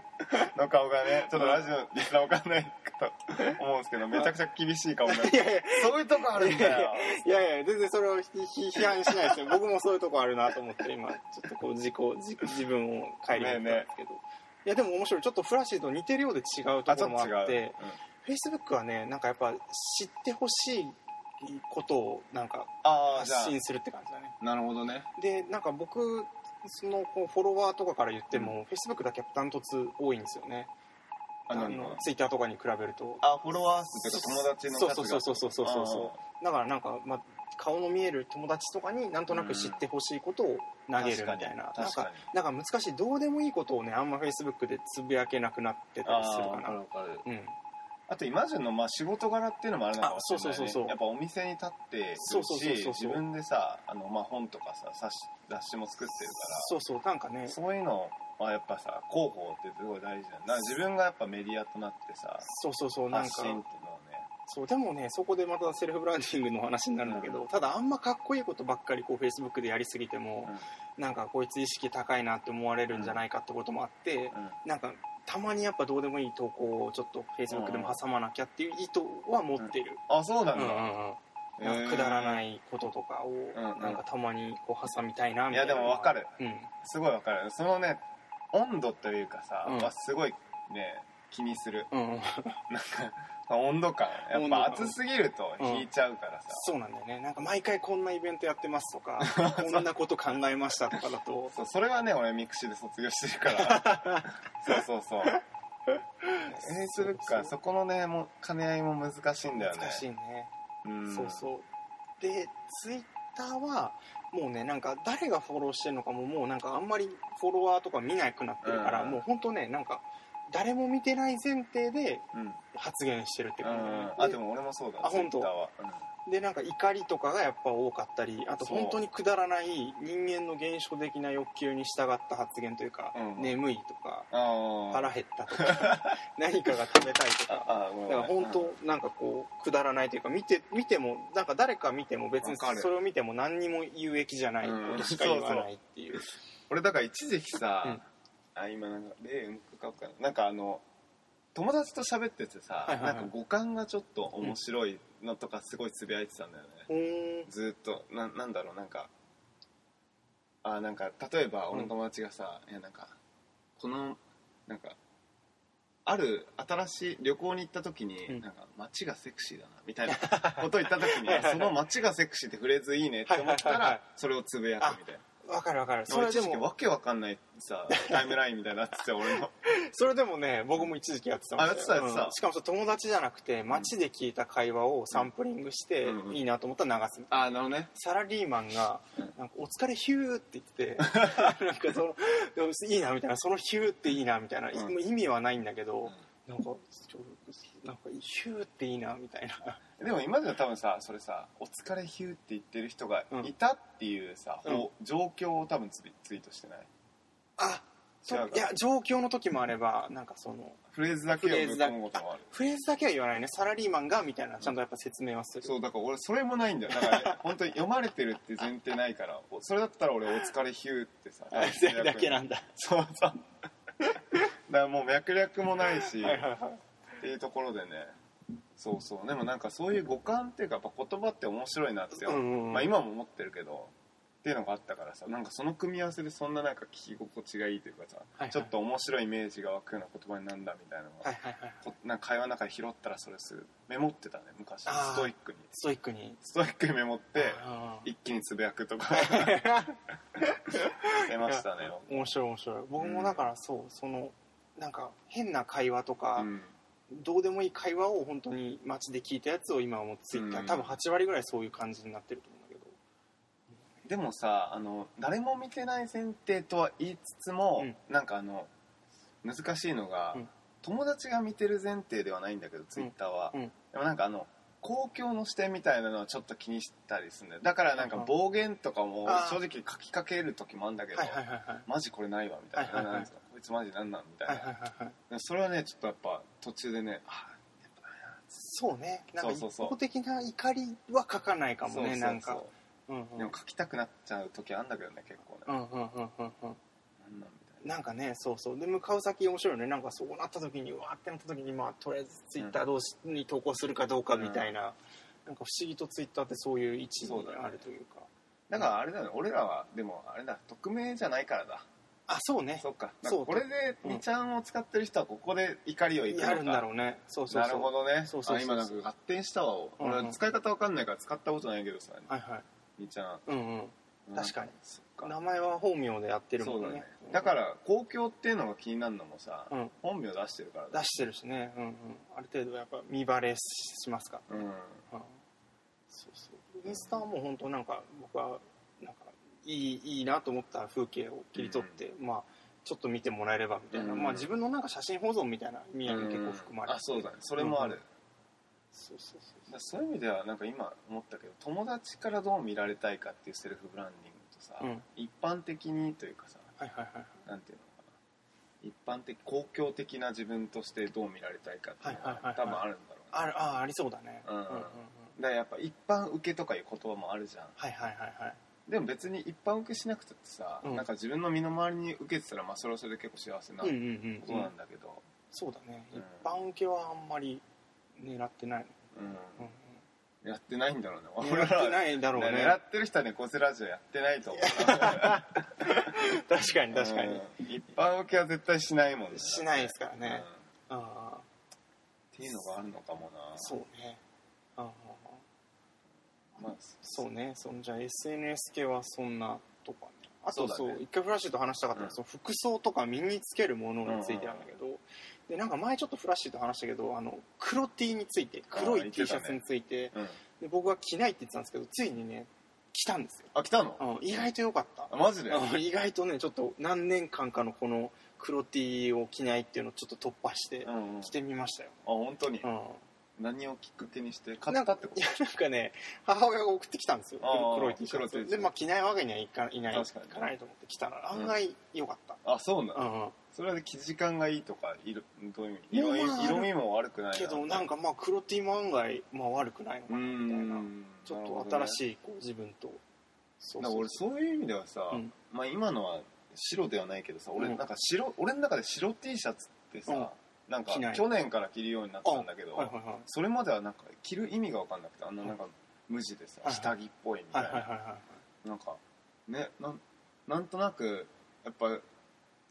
Speaker 2: の顔がねちょっとラジオリスナーわかんないかと思うんですけどめちゃくちゃ厳しい顔になって。
Speaker 1: いやいや。
Speaker 2: そういうとこあるんだよ。
Speaker 1: いやいや全然それを批判しないですよ。僕もそういうとこあるなと思って今ちょっとこう自己自自分を顧みたんですけど、いやでも面白い。ちょっとフラッシーと似てるようで違うところもあって。
Speaker 2: あ
Speaker 1: フェイスブックはねなんかやっぱ知ってほしいことをなんか発信するって感じだね。
Speaker 2: あなるほどね。
Speaker 1: でなんか僕そのこうフォロワーとかから言っても、フェイスブックだけダントツ多いんですよね。あのツイッターとかに比べると。
Speaker 2: あフォロワー数というか友達の数が。
Speaker 1: そうそうそうそうそうそうそうだからなんか、まあ、顔の見える友達とかになんとなく知ってほしいことを投げるみたいな,、なん
Speaker 2: 確か
Speaker 1: なんか難しいどうでもいいことをねあんまフェイスブックでつぶやけなくなってたりするかなうん
Speaker 2: あとイマジンのまあ仕事柄っていうのもあるのかもしれない、ね、
Speaker 1: あそうそうそうそう。
Speaker 2: やっぱお店に立ってる
Speaker 1: そうそうそうそう。
Speaker 2: し自分でさあの、まあ、本とかさ雑誌雑誌も作ってるから
Speaker 1: そうそうなんかね。
Speaker 2: そういうのはやっぱさ広報ってすごい大事だよな自分がやっぱメディアとなってさ
Speaker 1: そうそうそうなんか。
Speaker 2: 発信っていうのをね。
Speaker 1: そうでもねそこでまたセルフブランディングの話になるんだけど、
Speaker 2: うん。
Speaker 1: ただあんまかっこいいことばっかりこうフェイスブックでやりすぎても、なんかこいつ意識高いなって思われるんじゃないかってこともあって、
Speaker 2: うん。
Speaker 1: なんかたまにやっぱどうでもいい投稿をちょっとフェイスブックでも挟まなきゃっていう意図は持ってる、
Speaker 2: あそうなんだ、
Speaker 1: うんうんうん。くだらないこととかを
Speaker 2: うん
Speaker 1: なんかたまにこう挟みたいなみ
Speaker 2: いや
Speaker 1: たいな
Speaker 2: でも分かる。
Speaker 1: うん。
Speaker 2: すごい分かる。そのね温度というかさ、
Speaker 1: うん。
Speaker 2: はすごいね気にする。
Speaker 1: うん。うん
Speaker 2: なんか温度感。やっぱ暑すぎると引いちゃうからさ、
Speaker 1: そうなんだよね。なんか毎回こんなイベントやってますとか こんなこと考えましたとかだと。
Speaker 2: そうそれはね俺ミクシーで卒業してるから。そうそうそう。フェイスブックはそこのねもう兼ね合いも難しいんだよね。
Speaker 1: 難しいね。
Speaker 2: うん。
Speaker 1: そうそう。でツイッターはもうねなんか誰がフォローしてるのかももうなんかあんまりフォロワーとか見なくなってるから、
Speaker 2: うん。
Speaker 1: もう本当ねなんか誰も見てない前提で発言してるって感じ、
Speaker 2: あでも俺もそうだ
Speaker 1: あ本当
Speaker 2: ？Twitter は、
Speaker 1: でなんか怒りとかがやっぱ多かったりあと
Speaker 2: そう。
Speaker 1: 本当にくだらない人間の現象的な欲求に従った発言というか、
Speaker 2: うん
Speaker 1: 眠いとか
Speaker 2: ああ
Speaker 1: 腹減ったとか 何かが食べたいとか。
Speaker 2: ああごめん
Speaker 1: だから本当なんかこうくだらないというか見て見てもなんか誰か見ても別に
Speaker 2: わかる。
Speaker 1: それを見ても何にも有益じゃないことしか言わないっていう、
Speaker 2: 俺だから一時期さ、
Speaker 1: うん
Speaker 2: あ今なんか例うんくかうかななんかあの友達と喋っててさ、
Speaker 1: はいはいはい。
Speaker 2: なんか五感がちょっと面白いのとかすごいつぶやいてたんだよね、
Speaker 1: うー。ん
Speaker 2: ずーっとななんだろうなんかあなんか例えば俺の友達がさ、いやなんかこのなんかある新しい旅行に行った時に、
Speaker 1: うん。
Speaker 2: なんか街がセクシーだなみたいな ことを言った時にその街がセクシーってフレーズいいねって思った
Speaker 1: はいはいはいはい。
Speaker 2: らそれをつぶやくみたいな
Speaker 1: わかるわかる。それでも
Speaker 2: わけわかんないさタイムラインみたいになってて俺の。
Speaker 1: それでもね僕も一時期やってたんですよ。
Speaker 2: あやってたやってた。
Speaker 1: うん。しかも友達じゃなくて街で聞いた会話をサンプリングして、
Speaker 2: うんうん
Speaker 1: いいなと思ったら流すみたいな
Speaker 2: あなるほどね。
Speaker 1: サラリーマンが
Speaker 2: うん「
Speaker 1: なんかお疲れヒュー」って言って なんかそのいいなみたいなそのヒューっていいなみたいな、
Speaker 2: うん。
Speaker 1: 意味はないんだけど、なんかちょなんかヒューっていいなみたいな
Speaker 2: でも今では多分さそれさ「お疲れヒュー」って言ってる人がいたっていうさ、
Speaker 1: うん。
Speaker 2: ほう状況を多分ツイツイートしてない？
Speaker 1: あそ
Speaker 2: 違うか？
Speaker 1: いや状況の時もあればなんかその
Speaker 2: フレーズだけを
Speaker 1: フレーズだ
Speaker 2: ぶっ込むこともある。
Speaker 1: フレーズだけは言わないね。サラリーマンがみたいなちゃんとやっぱ説明はする、
Speaker 2: そうだから俺それもないんだよ。だから、ね、本当に読まれてるって前提ないから。おそれだったら俺「お疲れヒュー」ってさ
Speaker 1: あそれだけなんだ。
Speaker 2: そうそう。だからもう脈略もないし
Speaker 1: はいはいはい。
Speaker 2: っていうところでねそうそう。でもなんかそういう五感っていうかやっぱ言葉って面白いなって、
Speaker 1: うんうんうん。
Speaker 2: まあ、今も思ってるけど。っていうのがあったからさ。なんかその組み合わせでそんななんか聞き心地がいいというかさ、
Speaker 1: はい
Speaker 2: ちょっと面白いイメージが湧くような言葉になんだみたいなのが、
Speaker 1: はいはいはい
Speaker 2: こなんか会話の中で拾ったらそれすぐメモってたね昔ストイックに。
Speaker 1: ストイックに。
Speaker 2: ストイックにメモって一気につぶやくとか。出ましたね。
Speaker 1: 面白い面白い。僕もだからそうそのなんか変な会話とか、
Speaker 2: うん
Speaker 1: どうでもいい会話を本当に街で聞いたやつを今はもうツイッター、
Speaker 2: うん。
Speaker 1: 多分8割ぐらいそういう感じになってると思うんだけど。
Speaker 2: でもさあの誰も見てない前提とは言いつつも、
Speaker 1: うん。
Speaker 2: なんかあの難しいのが、
Speaker 1: うん。
Speaker 2: 友達が見てる前提ではないんだけどツイッターは、
Speaker 1: うん。
Speaker 2: でもなんかあの公共の視点みたいなのはちょっと気にしたりするんだよ。だからなんか
Speaker 1: うん。
Speaker 2: 暴言とかも正直書きかける時もあるんだけど、
Speaker 1: はいはいはいはい。
Speaker 2: マジこれないわみたいな,、
Speaker 1: はいはいはい。
Speaker 2: なんですかこいつマジなんなんみたいな、
Speaker 1: はいはいはい。
Speaker 2: それはねちょっとやっぱ途中でねあ
Speaker 1: そうね。なんか一方的な怒りは書かないかもねなんか。うんうん。
Speaker 2: でも書きたくなっちゃう時あるんだけどね結構ね、
Speaker 1: うんうんうんうんうん。
Speaker 2: なん
Speaker 1: かねそうそう。で向かう先面白いよね。なんかそうなった時にうわーってなった時にまあとりあえずツイッター同士に投稿するかどうかみたいな、なんか不思議とツイッターってそういう位置にあるというか。
Speaker 2: だからあれだよね。俺らはでもあれだ匿名じゃないからだ
Speaker 1: あそうね。
Speaker 2: そっか。
Speaker 1: そう
Speaker 2: これで
Speaker 1: うん。
Speaker 2: 2ちゃんを使ってる人はここで怒りをいくのか。
Speaker 1: やるんだろうね。そうそう
Speaker 2: なるほどね。
Speaker 1: そうそうそう。そう
Speaker 2: あ今なんか合点したわ。俺は使い方わかんないから使ったことないけどさ。
Speaker 1: はいはい。
Speaker 2: 2ちゃん。
Speaker 1: うんうん。確かに。名前は本名でやってるも
Speaker 2: んだね。
Speaker 1: ね
Speaker 2: だから公共っていうのが気になるのもさ
Speaker 1: うん。
Speaker 2: 本名出してるからだ
Speaker 1: 出してるしね。うんうん。ある程度やっぱ見バレしますから。
Speaker 2: うん。
Speaker 1: うん。そうそう。インスタはもう本当なんか僕はいいいいなと思った風景を切り取って、まあちょっと見てもらえればみたいな、
Speaker 2: うん。
Speaker 1: まあ自分のなんか写真保存みたいな意味合いも結構含まれて
Speaker 2: あそうだね。それもある。
Speaker 1: うん。そうそうそう
Speaker 2: そう。いう意味ではなんか今思ったけど友達からどう見られたいかっていうセルフブランディングとさ、
Speaker 1: うん。
Speaker 2: 一般的にというかさ
Speaker 1: はいはいはい
Speaker 2: なんていうのかな。一般的公共的な自分としてどう見られたいかっていうの
Speaker 1: は
Speaker 2: 多分あるんだろうね。
Speaker 1: あるあありそうだね。
Speaker 2: うん。
Speaker 1: うんうんうん。
Speaker 2: だからやっぱ一般受けとかいう言葉もあるじゃん。
Speaker 1: はいはいはいはい
Speaker 2: でも別に一般受けしなくてさ、
Speaker 1: うん。
Speaker 2: なんか自分の身の回りに受けてたらまあそれはそれで結構幸せなこ
Speaker 1: うんうんうん。
Speaker 2: となんだけど、
Speaker 1: そうだね、
Speaker 2: うん。
Speaker 1: 一般受けはあんまり狙ってない
Speaker 2: うん。
Speaker 1: の、うん。
Speaker 2: やってないんだろうね。
Speaker 1: うん、狙ってないだろうね。
Speaker 2: 狙ってる人は猫背ラジオやってないと思う
Speaker 1: 確かに確かに、
Speaker 2: うん。一般受けは絶対しないもんね
Speaker 1: しないですから
Speaker 2: うん。
Speaker 1: ね
Speaker 2: っ
Speaker 1: ああ
Speaker 2: ていうのがあるのかもな。
Speaker 1: そうね
Speaker 2: まあ
Speaker 1: そうね。そのじゃあ SNS 系はそんなとかね。あとそう
Speaker 2: ね
Speaker 1: 一回フラッシュと話したかったの。は、
Speaker 2: うん。
Speaker 1: その服装とか身につけるものについてなんだけど、でなんか前ちょっとフラッシュと話したけどあの黒 T について黒い T シャツについて、
Speaker 2: うん。
Speaker 1: で僕は着ないって言ってたんですけどついにね着たんですよ、
Speaker 2: あ来たの？
Speaker 1: うん、意外と良かった。
Speaker 2: あマジで？あ
Speaker 1: うん意外とねちょっと何年間かのこの黒 T を着ないっていうのをちょっと突破して
Speaker 2: うんうん。
Speaker 1: 着てみましたよ、
Speaker 2: 本当に？
Speaker 1: うん、
Speaker 2: 何をきっかけにして買ったってこ
Speaker 1: いやなんかね母親が送ってきたんですよ。黒い T シャ
Speaker 2: ツ。
Speaker 1: ツ。でまあ着ないわけにはいかいない
Speaker 2: 確か
Speaker 1: ないと思って着たら案外良かった、
Speaker 2: とあそうなの、
Speaker 1: うんうん。
Speaker 2: それで生地感がいいとか色どういう意味？色味
Speaker 1: まあ
Speaker 2: 色味も悪くない
Speaker 1: けどなんかまあ黒 T も案外、まあ、悪くないのか
Speaker 2: う
Speaker 1: なみたいな、
Speaker 2: ん。
Speaker 1: ちょっと新しいこう自分とそ
Speaker 2: だから俺そういう意味ではさ、
Speaker 1: うん。
Speaker 2: まあ今のは白ではないけどさ俺
Speaker 1: うん。
Speaker 2: なんか白、俺の中で白 T シャツってさ、
Speaker 1: うん
Speaker 2: なんか去年から着るようになったんだけど、
Speaker 1: はいはいはい。
Speaker 2: それまではなんか着る意味が分かんなくてあん。ななんか無地でさ、
Speaker 1: はい
Speaker 2: 下着っぽいみた
Speaker 1: いいはいはいはい
Speaker 2: なんかねなんなんとなくやっぱ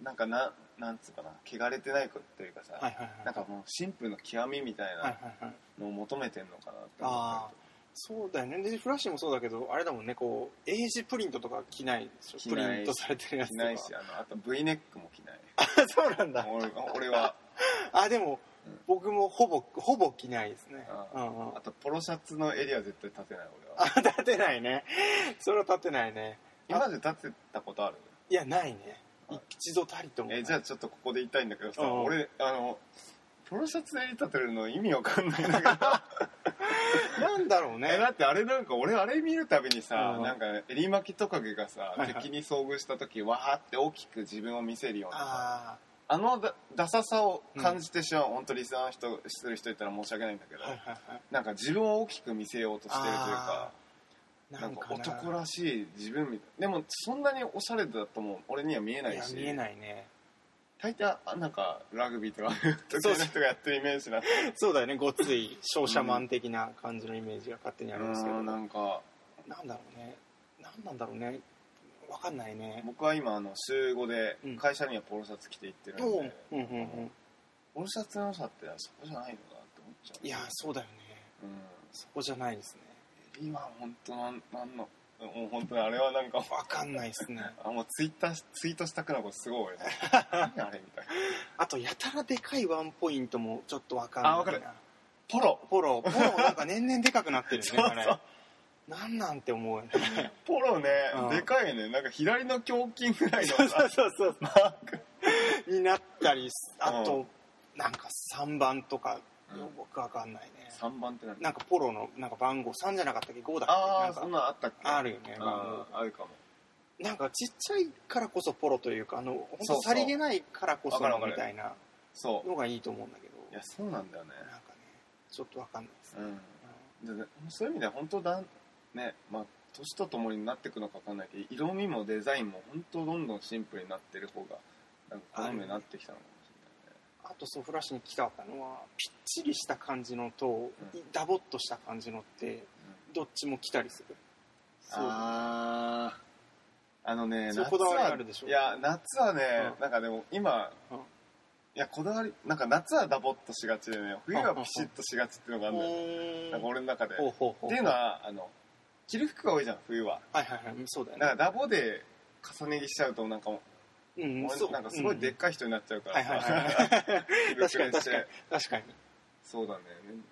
Speaker 2: なんかななんつうかな汚れてないというかさ、
Speaker 1: はいはいはい。
Speaker 2: なんかもうシンプルの極みみたいなのを求めてんのかなって
Speaker 1: あそうだよね。でフラッシュもそうだけどあれだもんねこうエイジプリントとか着ないプリントされてるやつとか。
Speaker 2: 着ないしあのあと V ネックも着ない。
Speaker 1: あそうなんだ。
Speaker 2: 俺俺は
Speaker 1: あでも、
Speaker 2: うん
Speaker 1: 僕もほぼほぼ着ないですね。
Speaker 2: あ
Speaker 1: うんうん。
Speaker 2: あとポロシャツの襟は絶対立てない俺は。
Speaker 1: あ立てないね。それは立てないね。
Speaker 2: 今まで立てたことある？
Speaker 1: いやないね。
Speaker 2: はい
Speaker 1: 一度たりとも。
Speaker 2: えじゃあちょっとここで言いたいんだけどさ
Speaker 1: うん。
Speaker 2: 俺あのポロシャツ襟立てるの意味わかんないんだけど。
Speaker 1: なんだろう
Speaker 2: え
Speaker 1: ね
Speaker 2: だってあれなんか俺あれ見るたびにさ、
Speaker 1: うん。
Speaker 2: なんか襟巻きトカゲがさ、
Speaker 1: はいはい。
Speaker 2: 敵に遭遇した時わーって大きく自分を見せるようなさ
Speaker 1: あ
Speaker 2: あのだダサさを感じてしまう、本当リスナーの人する人いたら申し訳ないんだけど、
Speaker 1: あはいはいはい。
Speaker 2: なんか自分を大きく見せようとしてるというかなんか
Speaker 1: な
Speaker 2: 男らしい自分みたいでもそんなにおしゃれだとも俺には見えないし
Speaker 1: 見えないね。
Speaker 2: 大体あなんかラグビーとか
Speaker 1: そう。
Speaker 2: 得意な人がやってるイメージな
Speaker 1: そうだよね。ごっつい 商社マン的な感じのイメージが勝手にありますけど、
Speaker 2: うん。なんか。
Speaker 1: なんだろうね。なんなんだろうねわかんないね。
Speaker 2: 僕は今あの週5で
Speaker 1: うん。
Speaker 2: 会社にはポロシャツ着て行ってるんで、
Speaker 1: おう。うんうんうん。
Speaker 2: ポロシャツの良さってそこじゃないのかなって思っちゃう。
Speaker 1: いやそうだよね。
Speaker 2: うん。
Speaker 1: そこじゃないですね。
Speaker 2: 今本当なんなんのもう本当にあれはなんか
Speaker 1: わかんないですね。
Speaker 2: あもうツイッターツイートしたくなることすごい あれみたいな。
Speaker 1: あとやたらでかいワンポイントもちょっとわかんないな。
Speaker 2: あわかる。ポロ。
Speaker 1: ポロポロなんか年々でかくなってるね
Speaker 2: そうそう
Speaker 1: なんなんて思う
Speaker 2: ポロね、
Speaker 1: うん。
Speaker 2: でかいよね。なんか左の胸筋ぐらいの
Speaker 1: そう
Speaker 2: さ
Speaker 1: そうそう。
Speaker 2: マーク
Speaker 1: になったりあ
Speaker 2: う
Speaker 1: となんか3番とか
Speaker 2: うん
Speaker 1: よくわかんないね。
Speaker 2: 3番って何？
Speaker 1: なんかポロのなんか番号3じゃなかったっけ？5だっけ？
Speaker 2: ああそん
Speaker 1: な
Speaker 2: あったっけ？
Speaker 1: あるよね番
Speaker 2: あーあるかも。
Speaker 1: 号なんかちっちゃいからこそポロというかあの本当さりげないからこそみたいなのがいいと思うんだけど。
Speaker 2: いやそうなんだよね。
Speaker 1: なんかねちょっとわかんないですね。
Speaker 2: うん。そういう意味では本当だねまあ年とともになっていくのか分かんないけど色味もデザインも本当どんどんシンプルになってる方がなんか好みになってきたのかもし
Speaker 1: あとそうフラッシュに聞きたかったのはぴっちりした感じのと、
Speaker 2: ん。
Speaker 1: ダボっとした感じのってどっちも来たりする。
Speaker 2: れないねあああのね夏
Speaker 1: そうこだわり
Speaker 2: は
Speaker 1: あるでしょ。
Speaker 2: いや夏はね、
Speaker 1: うん。
Speaker 2: なんかでも今、
Speaker 1: うん。
Speaker 2: いやこだわりなんか夏はダボっとしがちでね冬はピシッとしがちっていうのがあるんだよ、
Speaker 1: う
Speaker 2: なんか俺の中で。
Speaker 1: ほうほうほう。
Speaker 2: っていうのはあの着る服が多いじゃん冬は。
Speaker 1: はいはいはい。そうだよね。
Speaker 2: だからダボで重ね着しちゃうとなんかもう
Speaker 1: うんそう。
Speaker 2: 俺なんかすごいでっ
Speaker 1: うん。
Speaker 2: かい人になっちゃうから。
Speaker 1: はいはい
Speaker 2: さ
Speaker 1: 確か
Speaker 2: 服
Speaker 1: に確かに確かに。
Speaker 2: そうだね。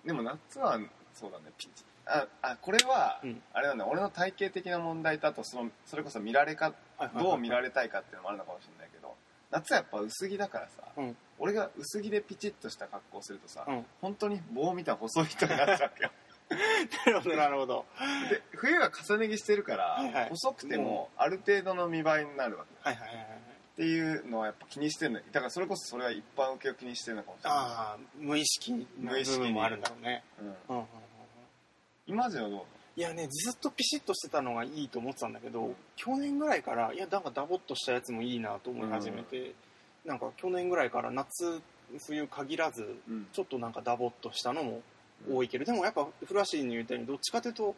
Speaker 2: でも夏はそうだねピチ。ああこれは、
Speaker 1: うん。
Speaker 2: あれなんだ俺の体型的な問題とあとそのそれこそ見られか
Speaker 1: はいはいはい。
Speaker 2: どう見られたいかっていうのもあるのかもしれないけど夏はやっぱ薄着だからさ、
Speaker 1: うん。
Speaker 2: 俺が薄着でピチッとした格好をするとさ、
Speaker 1: うん。
Speaker 2: 本当に棒みたいな細い人になっちゃうよ
Speaker 1: なるほどなるほど。
Speaker 2: で冬は重ね着してるから、
Speaker 1: はいはい。
Speaker 2: 細くてもある程度の見栄えになるわけ。
Speaker 1: はいはいはいはい。
Speaker 2: っていうのはやっぱ気にしてるんだからそれこそそれは一般受けを気にしてるのかもしれない。
Speaker 1: ああ無意識の
Speaker 2: 無意識
Speaker 1: もあるんだろうね。
Speaker 2: うん、
Speaker 1: うん。うんうんうん。
Speaker 2: 今じゃどう
Speaker 1: いやねずっとピシッとしてたのがいいと思ってたんだけど去年ぐらいからいやなんかダボっとしたやつもいいなと思い始めて、なんか去年ぐらいから夏冬限らず
Speaker 2: うん。
Speaker 1: ちょっとなんかダボっとしたのも多いけど、でもやっぱフラッシーに言ったようにどっちかというと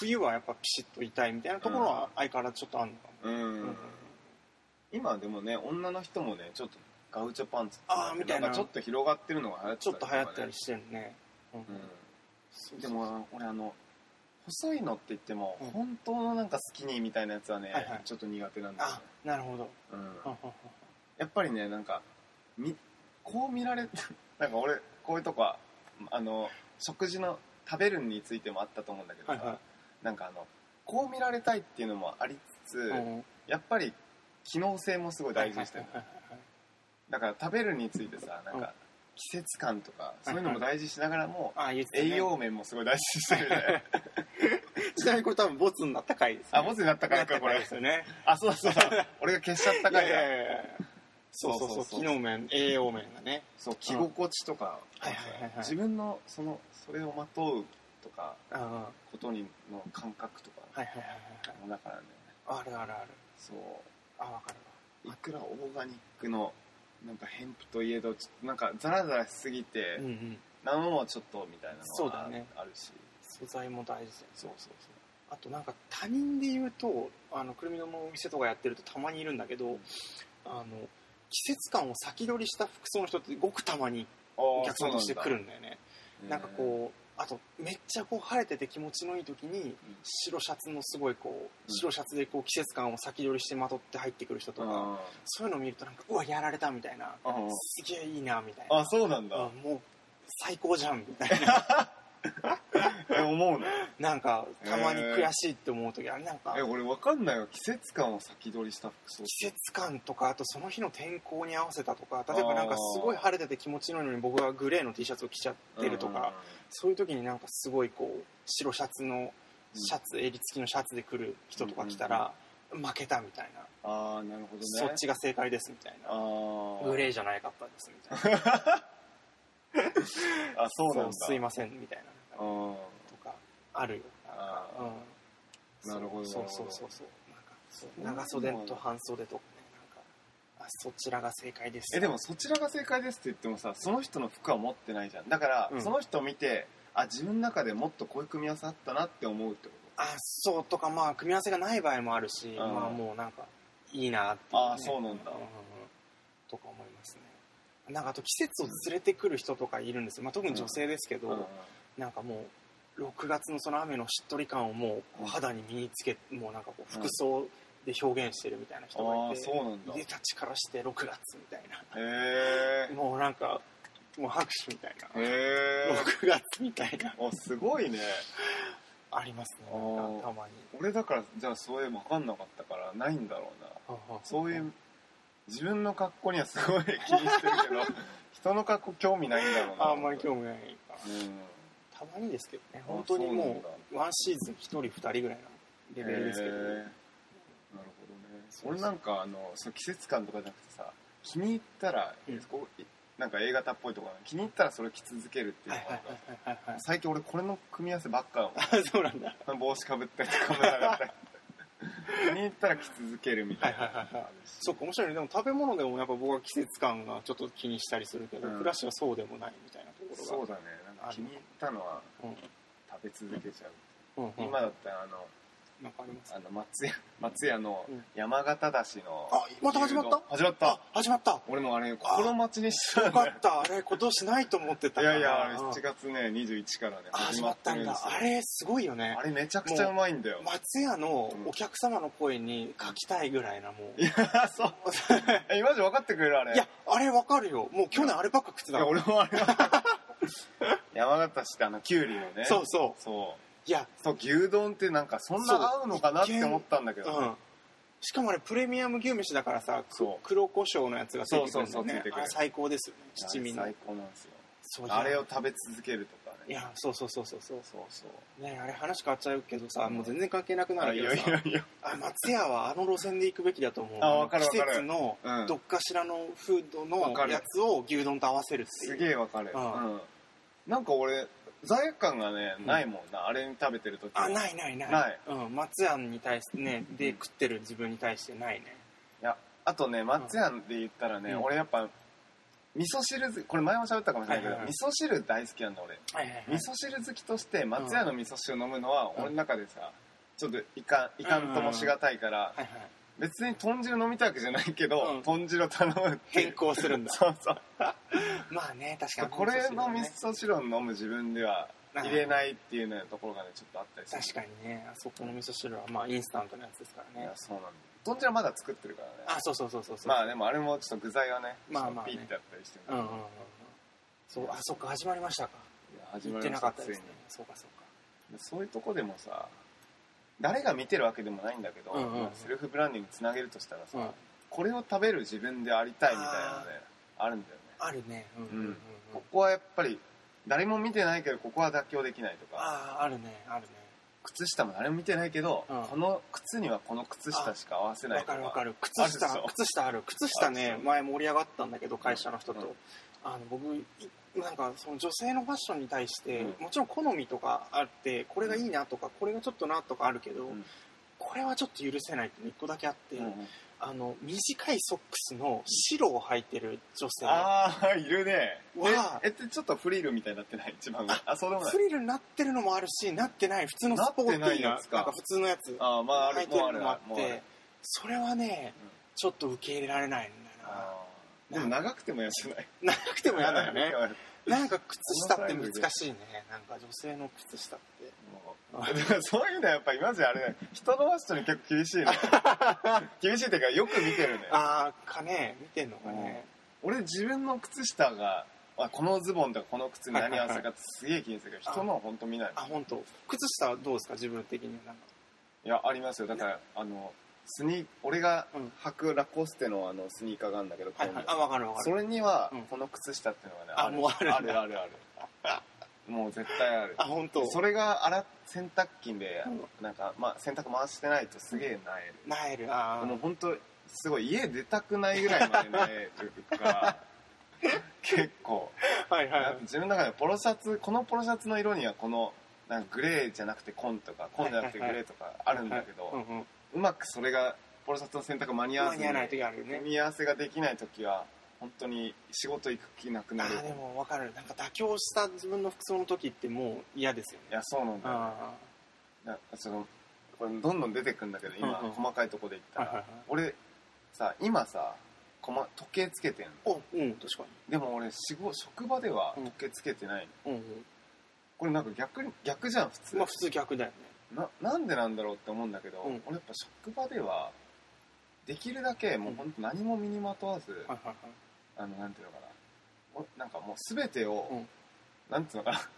Speaker 1: 冬はやっぱピシッといたいみたいなところは相変わらずちょっとあるのかも、
Speaker 2: うん、
Speaker 1: うん
Speaker 2: 今でもね女の人もねちょっとガウチョパンツ
Speaker 1: あーみたいな。
Speaker 2: ちょっと広がってるのが流行って
Speaker 1: ちょっと流行ったり
Speaker 2: し
Speaker 1: してるね、うん。
Speaker 2: でも俺あの細いのって言っても、
Speaker 1: うん。
Speaker 2: 本当のなんかスキニーみたいなやつはね、
Speaker 1: はいはい。
Speaker 2: ちょっと苦手なんだよね。
Speaker 1: あ、なるほど、
Speaker 2: うん。やっぱりねなんかみこう見られ なんか俺こういうとこはあの食事の食べるについてもあったと思うんだけどさ、
Speaker 1: はいはい。
Speaker 2: なんかあのこう見られたいっていうのもありつつ、
Speaker 1: うん。
Speaker 2: やっぱり機能性もすごい大事にしてる、
Speaker 1: はいはいはいはい
Speaker 2: だから食べるについてさなんか、季節感とかそういうのも大事にしながらも、
Speaker 1: あ言ってたね。
Speaker 2: 栄養面もすごい大事にしてるね。
Speaker 1: ちなみにこれ多分ボツになった回です、ね、
Speaker 2: あボツになった回かこれ。
Speaker 1: ですよね。
Speaker 2: あそうそうそう。俺が消しちゃった回だ、
Speaker 1: いやいやいやそうそうそう。機能面栄養面がね。
Speaker 2: そう着心地とか、
Speaker 1: はいはいはいはい。
Speaker 2: 自分のそのそれをまとうとか
Speaker 1: あ
Speaker 2: ことにの感覚とか。
Speaker 1: はいはいはいはい
Speaker 2: もだからね。
Speaker 1: あるあるある。
Speaker 2: そう。
Speaker 1: あ分かる
Speaker 2: いくらオーガニックのなんかヘンプといえどちょっとなんかザラザラしすぎて、
Speaker 1: わうんうん。
Speaker 2: なのもちょっとみたいなのは
Speaker 1: そうだね。
Speaker 2: あるし。
Speaker 1: 素材も大事だよ
Speaker 2: そうそう。
Speaker 1: あとなんか他人で言うとあのくるみのお店とかやってるとたまにいるんだけどあの季節感を先取りした服装の人ってごくたまにお客さんとして来るんだよね。なんか
Speaker 2: う
Speaker 1: こうあとめっちゃこう晴れてて気持ちのいい時に白シャツのすごいこう
Speaker 2: うん。
Speaker 1: 白シャツでこう季節感を先取りしてまとって入ってくる人とか、
Speaker 2: あ
Speaker 1: そういうのを見るとなんかうわやられたみたいな。
Speaker 2: あ
Speaker 1: すげえいいなみたいな。
Speaker 2: あそうなんだ。
Speaker 1: あもう最高じゃんみたいな。
Speaker 2: え 思うの
Speaker 1: なんかたまに悔しいって思う時あれなんか
Speaker 2: え俺わかんないよ。季節感を先取りした服装
Speaker 1: 季節感とかあとその日の天候に合わせたとか例えばなんかすごい晴れてて気持ちのいいのに僕はグレーの T シャツを着ちゃってるとかそういう時になんかすごいこう白シャツのシャツ、襟付きのシャツで来る人とか来たら、負けたみたいな、
Speaker 2: ああなるほどね。
Speaker 1: そっちが正解ですみたいな。グレーじゃないかったですみたいな。
Speaker 2: あそうなんだ。
Speaker 1: すいませんみたいなとかあるよ。な
Speaker 2: るほど
Speaker 1: そうそうそうそうなんかそう
Speaker 2: そう
Speaker 1: 長袖と半袖とかねなんかあそちらが正解です。
Speaker 2: えでもそちらが正解ですって言ってもさその人の服は持ってないじゃん。だから、
Speaker 1: うん。
Speaker 2: その人を見てあ自分の中でもっとこういう組み合わせあったなって思うってこ
Speaker 1: あそうとかまあ組み合わせがない場合もあるし、
Speaker 2: ん。
Speaker 1: まあもうなんかいいなってね、
Speaker 2: あそうなんだ。
Speaker 1: ううとか思いますね。なんかあと季節を連れてくる人とかいるんですよ、まあ、特に女性ですけど、
Speaker 2: と、うん
Speaker 1: なんかもう6月のその雨のしっとり感をもう肌に身につけもうなんかこう服装で表現してるみたいな人がいて、
Speaker 2: うなんだ。
Speaker 1: いでたちからして6月みたい
Speaker 2: へ
Speaker 1: なもうなんかもう拍手みたいな。
Speaker 2: えへえ
Speaker 1: 6月みたいな。
Speaker 2: あすごいね。
Speaker 1: ありますね。たまに。
Speaker 2: 俺だからじゃあそういう分かんなかったからないんだろうな。そういう自分の格好にはすごい気にしてるけど人の格好興味ないんだろうな。
Speaker 1: あんまり興味ないか。
Speaker 2: うん
Speaker 1: たまにですけどね。本当にも
Speaker 2: そう
Speaker 1: ワンシーズン1人2人ぐらいのレベルですけど、
Speaker 2: へー。なるほどね。俺なんかあのその季節感とかじゃなくてさ気に入ったら、
Speaker 1: うん。
Speaker 2: こうなんか A 型っぽいとか気に入ったらそれ着続けるっていうのが、最近俺これの組み合わせばっか。だ
Speaker 1: そうなんだ。
Speaker 2: 帽子かぶったりとかもなかったり。気に入ったら着続けるみたいな、
Speaker 1: はいはいはいはい。そうか面白いね。でも食べ物でもやっぱ僕は季節感がちょっと気にしたりするけど、
Speaker 2: うん。
Speaker 1: 暮らしはそうでもないみたいなところが。
Speaker 2: そうだね気に入ったのは
Speaker 1: うん。
Speaker 2: 食べ続けちゃう、
Speaker 1: うん。うん。
Speaker 2: 今だったらあの
Speaker 1: なんかあります？
Speaker 2: あの松屋松屋の
Speaker 1: うん。
Speaker 2: 山形だしの
Speaker 1: あまた始まった？
Speaker 2: 始まった。
Speaker 1: あ始まった。
Speaker 2: 俺もあれ心待ちにしてた。
Speaker 1: よかった。あれ今年ないと思ってた
Speaker 2: い
Speaker 1: から。
Speaker 2: やいやあれ
Speaker 1: うん
Speaker 2: 7月ね21からね
Speaker 1: あ始まったんだ。あれすごいよね。
Speaker 2: あれめちゃくちゃうまいんだよ。
Speaker 1: 松屋のお客様の声に書きたいぐらいなもう。
Speaker 2: いやそう。えマジ分かってくれるあれ。
Speaker 1: いやあれわかるよ。もう去年あればっか食って
Speaker 2: いや
Speaker 1: た
Speaker 2: 俺もあれ山形市ってあのきゅうりのね。
Speaker 1: そうそう。
Speaker 2: そう。
Speaker 1: いや。
Speaker 2: そう牛丼ってなんかそんな合うのかなって思ったんだけど
Speaker 1: うん。しかもあれプレミアム牛飯だからさく
Speaker 2: そう。
Speaker 1: 黒胡椒のやつがついてくるんだ
Speaker 2: そうそうそうつ
Speaker 1: よね
Speaker 2: いてくる。
Speaker 1: あれ最高ですよね。七味の。
Speaker 2: 最高なんですよ。
Speaker 1: そう
Speaker 2: あれを食べ続けると
Speaker 1: いやそうそうそうそうそう
Speaker 2: そう。そう
Speaker 1: ねあれ話変わっちゃうけどさもう全然関係なくな
Speaker 2: あいやい
Speaker 1: るけどさ
Speaker 2: やいや
Speaker 1: あ松屋はあの路線で行くべきだと思う。
Speaker 2: あ
Speaker 1: の
Speaker 2: わかるわかる。
Speaker 1: 季節の
Speaker 2: うん。
Speaker 1: どっかしらのフードの
Speaker 2: わかる。
Speaker 1: やつを牛丼と合わせるっていう。
Speaker 2: すげえわかる。
Speaker 1: うん。
Speaker 2: うん。なんか俺罪悪感がね
Speaker 1: うん
Speaker 2: ないもんなあれに食べてる時
Speaker 1: あないないない。
Speaker 2: ない。
Speaker 1: うん、松屋に対してねで食ってる自分に対してないね。
Speaker 2: いやあとね松屋で言ったらね、
Speaker 1: うん。
Speaker 2: 俺やっぱ味噌汁これ前も喋ったかもしれないけど、
Speaker 1: はいはいはい。
Speaker 2: 味噌汁大好きなんだ俺。
Speaker 1: はいはいはい。
Speaker 2: 味噌汁好きとして松屋の味噌汁飲むのは
Speaker 1: うん。
Speaker 2: 俺の中でさちょっといかんいかんともしがたいから
Speaker 1: はいはい
Speaker 2: 別に豚汁飲みたいわけじゃないけど、
Speaker 1: うん。
Speaker 2: 豚汁を頼むって
Speaker 1: 変更するんだ。
Speaker 2: そうそう。
Speaker 1: まあね確かに。
Speaker 2: これの味
Speaker 1: ね。
Speaker 2: 噌汁を飲む自分では入れないっていうねところがねちょっとあったりする。
Speaker 1: 確かにね。あそこの味噌汁はまあインスタントのやつですからね。
Speaker 2: いやそうなんだ豚汁はまだ作ってるからね。
Speaker 1: あそうそうそうそうそう。
Speaker 2: まあでもあれもちょっと具材はね
Speaker 1: まあまあね。
Speaker 2: ピッてあったりして
Speaker 1: うんうんうんうん。そうあそっか始まりましたか。
Speaker 2: いや始
Speaker 1: 言って
Speaker 2: まりまし
Speaker 1: た
Speaker 2: ついに。
Speaker 1: そうかそうか。
Speaker 2: そういうとこでもさ誰が見てるわけでもないんだけど、
Speaker 1: うんうんうん。
Speaker 2: まあセルフブランディングつなげるとしたらさ、
Speaker 1: うん。
Speaker 2: これを食べる自分でありたいみたいなのねあるんだよね。
Speaker 1: あるね。うん、うん、
Speaker 2: ここはやっぱり誰も見てないけどここは妥協できないとか。
Speaker 1: あああるねあるね
Speaker 2: 靴下も誰も見てないけど、
Speaker 1: うん。
Speaker 2: この靴にはこの靴下しか合わせない
Speaker 1: わ
Speaker 2: とか。
Speaker 1: かるわかる。靴
Speaker 2: あるでし
Speaker 1: 下
Speaker 2: ょ？
Speaker 1: 靴下ある。靴下
Speaker 2: あそう
Speaker 1: ね前盛り上がったんだけど会社の人と、
Speaker 2: うん。
Speaker 1: あの僕いなんかその女性のファッションに対して、
Speaker 2: うん。
Speaker 1: もちろん好みとかあってこれがいいなとかこれがちょっとなとかあるけど、
Speaker 2: うん。
Speaker 1: これはちょっと許せないって一個だけあって、
Speaker 2: うんうん
Speaker 1: あの短いソックスの白を履いてる女性。
Speaker 2: ああいるね。
Speaker 1: わあ。
Speaker 2: ええちょっとフリルみたいになってない？一番上あそうでもない。
Speaker 1: フリルになってるのもあるしなってない。普通のスポーティーな
Speaker 2: やつ。か？
Speaker 1: なんか普通のやつ。
Speaker 2: ああまああ
Speaker 1: 履いて
Speaker 2: る
Speaker 1: のもあって。それはね、
Speaker 2: うん
Speaker 1: ちょっと受け入れられないんだよ
Speaker 2: あー。でも長くても嫌じゃない？
Speaker 1: な長くても嫌だよね。
Speaker 2: も
Speaker 1: なんか靴下って難しいね。なんか女性の靴下って。
Speaker 2: うでもそういうのはやっぱりマジあれね人のファッションに結構厳しいね。厳しいっていうかよく見てるね。
Speaker 1: ああかね。見てんのかね。
Speaker 2: 俺自分の靴下があこのズボンとかこの靴に何合わせるかってすげえ気にするけど人のは本当見ない
Speaker 1: あ本当。靴下はどうですか？自分的になんか。
Speaker 2: いやありますよ。だからあのスニ俺が
Speaker 1: うん
Speaker 2: 履くラコステのあのスニーカーがあるんだけど、
Speaker 1: はいはい。あ分かる分かる。
Speaker 2: それには
Speaker 1: うん
Speaker 2: この靴下っていうのがね
Speaker 1: あもうある
Speaker 2: あるあるある。もう絶対ある。
Speaker 1: あ本当。
Speaker 2: それが洗っ洗濯機で
Speaker 1: う
Speaker 2: なんか、まあ、洗濯回してないとすげえなえ
Speaker 1: なえる。あ
Speaker 2: る、もう
Speaker 1: あ
Speaker 2: 本当すごい家出たくないぐらいまでなえるから 結構。
Speaker 1: はいはい。
Speaker 2: 自分の中でポロシャツこのポロシャツの色にはこのなんかグレーじゃなくて紺とか紺じゃなくてグレーとかあるんだけど、
Speaker 1: うんうん
Speaker 2: うまくそれがポロシャツの洗濯間に合わずに
Speaker 1: 間に合わない時あるよね。
Speaker 2: 組み合わせができない時は本当に仕事行く気なくなる。
Speaker 1: あーでも分かる。なんか妥協した自分の服装の時ってもう嫌ですよね。
Speaker 2: いやそうなんだよ。
Speaker 1: あ
Speaker 2: なそのこれどんどん出てくんだけど今、
Speaker 1: うんうん。
Speaker 2: 細かいとこで言ったら、
Speaker 1: はいはいはい。
Speaker 2: 俺さ今さこま時計つけてんの。
Speaker 1: おうん確か
Speaker 2: でも俺仕事職場では時計つけてないの、
Speaker 1: にうん。
Speaker 2: これなんか逆に逆じゃん普通、
Speaker 1: うんまあ普通逆だよね
Speaker 2: ななんでなんだろうって思うんだけど、
Speaker 1: うん。
Speaker 2: 俺やっぱ職場ではできるだけもう本当何も身にまとわず、
Speaker 1: はいはいはい。
Speaker 2: あのなんていうのかな。おなんかもう全てを、
Speaker 1: うん。
Speaker 2: なんていうのかな。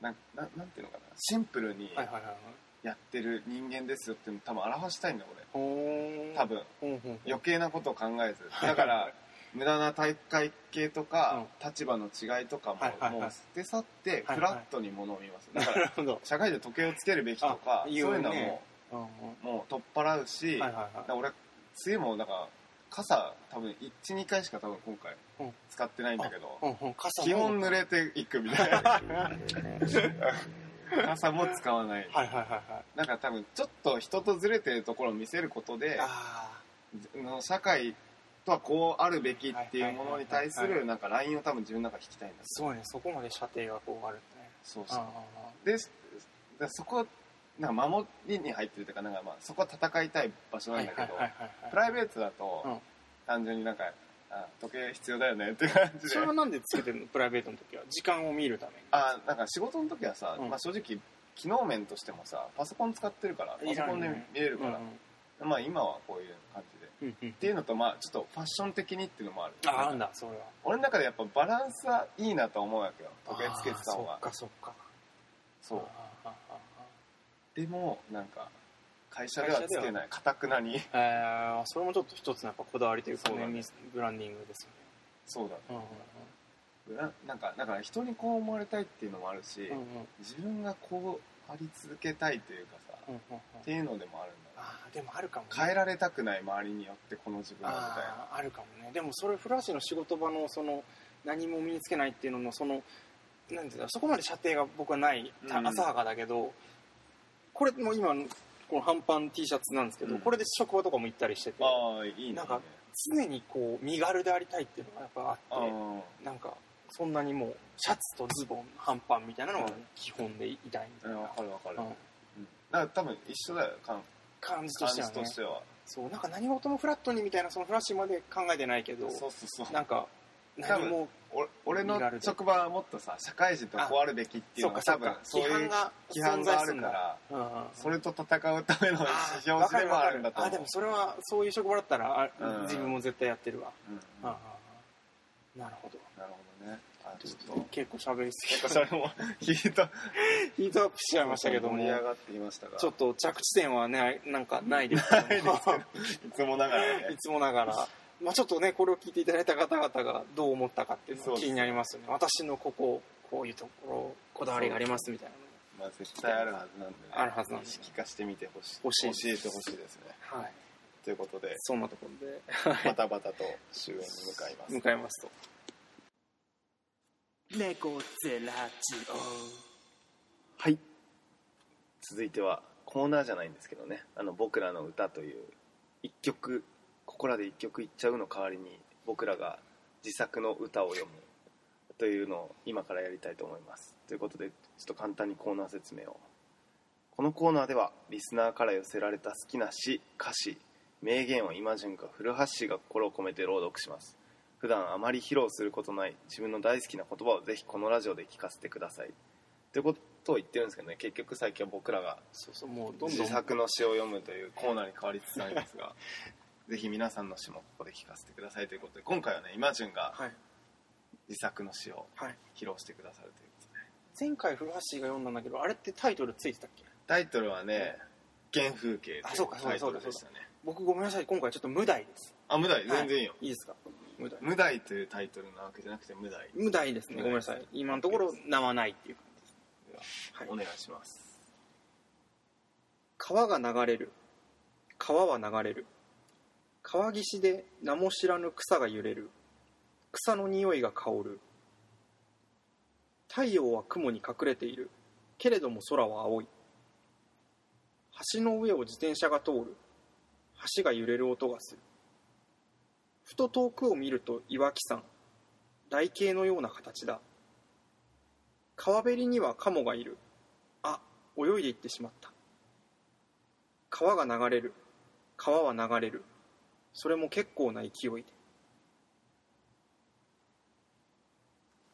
Speaker 2: なんななんていうのかな。シンプルに
Speaker 1: はいはいはいはい。
Speaker 2: やってる人間ですよっていうのを多分表したいんだ俺。
Speaker 1: ほー。ん
Speaker 2: 多分。
Speaker 1: ほんほん
Speaker 2: 余計なことを考えず。
Speaker 1: はい
Speaker 2: だから 無駄な大会系とか、立場の違いとかも、もう捨て去って
Speaker 1: はい
Speaker 2: フラットにものを見ます、だ
Speaker 1: な
Speaker 2: から社会で時計をつけるべきとかそういうのはももう取っ払うし、俺梅雨もだから傘多分12回しか多分今回
Speaker 1: うん。
Speaker 2: 使ってないんだけど、基本濡れていくみたいな。傘も使わない。
Speaker 1: はいはいはいはい。
Speaker 2: なんか多分ちょっと人とずれてるところを見せることで
Speaker 1: あ
Speaker 2: の社会とはこうあるべきっていうものに対するなんかラインを多分自分の中で引きたいんだ
Speaker 1: ーすごいねそこまで射程がこうあるんだね。
Speaker 2: そうそう。
Speaker 1: あ
Speaker 2: ででそこなんか守りに入ってるというかなんかまあそこは戦いたい場所
Speaker 1: ー
Speaker 2: なんだけどプライベートだと、
Speaker 1: うん。
Speaker 2: 単純になんかあ時計必要だよねって感じで。
Speaker 1: それはなんでつけてるの？プライベートの時は時間を見るために。
Speaker 2: あなんか仕事の時はさ、
Speaker 1: うん。
Speaker 2: まあ、正直機能面としてもさパソコン使ってるからパソコンで見れるから、まあ今はこういう感じでっていうのとまあちょっとファッション的にっていうのもある。
Speaker 1: ああんだそれは
Speaker 2: 俺の中でやっぱバランスはいいなと思うわけよ。時計つけてた方が
Speaker 1: そっかそっか。
Speaker 2: そう。でもなんか会社ではつけないかたくなに。
Speaker 1: ーえーそれもちょっと一つのやっぱこだわりというか
Speaker 2: そうだね。
Speaker 1: ブランディングですよね。
Speaker 2: そうだ
Speaker 1: うんうん
Speaker 2: ななんかだから人にこう思われたいっていうのもあるし、
Speaker 1: うんうん。
Speaker 2: 自分がこうあり続けたいというかさ、
Speaker 1: うんうんうん。
Speaker 2: っていうのでもあるんだ
Speaker 1: あーでもあるかもね。
Speaker 2: 変えられたくない周りによってこの自分はみたいな。
Speaker 1: あるかもね。でもそれ古橋の仕事場のその何も身につけないっていうののそのなんていうのそこまで射程が僕はない、浅はかだけどこれも今この半パン T シャツなんですけど、
Speaker 2: うん。
Speaker 1: これで職場とかも行ったりしてて
Speaker 2: ああいいね。
Speaker 1: なんか常にこう身軽でありたいっていうのがやっぱあって
Speaker 2: あ
Speaker 1: なんかそんなにもうシャツとズボン半パンみたいなのが基本でいたいみたいな、
Speaker 2: あわかるわかる、
Speaker 1: うん。
Speaker 2: うん。だから多分一緒だよ感
Speaker 1: 感じと
Speaker 2: 感
Speaker 1: してはね。
Speaker 2: じとしては。
Speaker 1: そうなんか何事もフラットにみたいなそのフラッシュまで考えてないけど
Speaker 2: そうそうそう。
Speaker 1: なんか何も
Speaker 2: 俺俺の職場はもっとさ社会人とこうあるべきっていうのが多分そういう
Speaker 1: 規範が
Speaker 2: あるから
Speaker 1: うんうん。
Speaker 2: それと戦うための指標でもあるんだと思う。
Speaker 1: あでもそれはそういう職場だったらあ
Speaker 2: うん。
Speaker 1: 自分も絶対やってるわ、なるほど
Speaker 2: なるほどねあちょっと
Speaker 1: 結構喋りすぎ。
Speaker 2: それもヒート
Speaker 1: ヒートアップしちゃいましたけども。
Speaker 2: 盛り上がっていましたが
Speaker 1: ちょっと着地点はねなんかないです。けど。も
Speaker 2: いつもながらね。
Speaker 1: いつもながら。まあ、ちょっとねこれを聞いていただいた方々がどう思ったかっていうのが気になりますよね。私のこここういうところこだわりがありますみたいな。
Speaker 2: まあ絶対あるはずなんでね。
Speaker 1: あるはずなんで。
Speaker 2: ぜひ聞かせてみてほしい。
Speaker 1: 欲しい
Speaker 2: 教えてほしいですね。
Speaker 1: のはい。
Speaker 2: ということで。
Speaker 1: そんなところで。
Speaker 2: バタバタと終焉に向かいます。
Speaker 1: 向かいますと猫ゼラジ
Speaker 2: はい。続いてはコーナーじゃないんですけどね。あの僕らの歌という一曲ここらで一曲いっちゃうの代わりに僕らが自作の歌を読むというのを今からやりたいと思います。ということでちょっと簡単にコーナー説明を。このコーナーではリスナーから寄せられた好きな詩歌詞名言を今順か古橋が心を込めて朗読します。普段あまり披露することない自分の大好きな言葉をぜひこのラジオで聞かせてください。ということを言ってるんですけどね結局最近は僕らが
Speaker 1: そうそうもうどんどん
Speaker 2: 自作の詩を読むというコーナーに変わりつつありますが ぜひ皆さんの詩もここで聞かせてください。ということで今回はね今順が
Speaker 1: はい。
Speaker 2: 自作の詩を
Speaker 1: はい。
Speaker 2: 披露してくださるということで。
Speaker 1: 前回古橋が読んだんだけどあれってタイトルついてたっけ？
Speaker 2: タイトルはね「原風景」と
Speaker 1: あそうかそうだ
Speaker 2: タイトルでしたね。
Speaker 1: 僕ごめんなさい今回ちょっと無題です。
Speaker 2: あ無題？全然いいよ、
Speaker 1: いいですか？無題。
Speaker 2: 無題というタイトルなわけじゃなくて無題。
Speaker 1: 無題ですね。ごめんなさい。今のところ名はないっていう感じです。
Speaker 2: では
Speaker 1: はい。
Speaker 2: お願いします。
Speaker 1: 川が流れる。川は流れる。川岸で名も知らぬ草が揺れる。草の匂いが香る。太陽は雲に隠れている。けれども空は青い。橋の上を自転車が通る。橋が揺れる音がするふと遠くを見ると岩木山台形のような形だ。川べりにはカモがいる。あ泳いでいってしまった。川が流れる。川は流れる。それも結構な勢いで。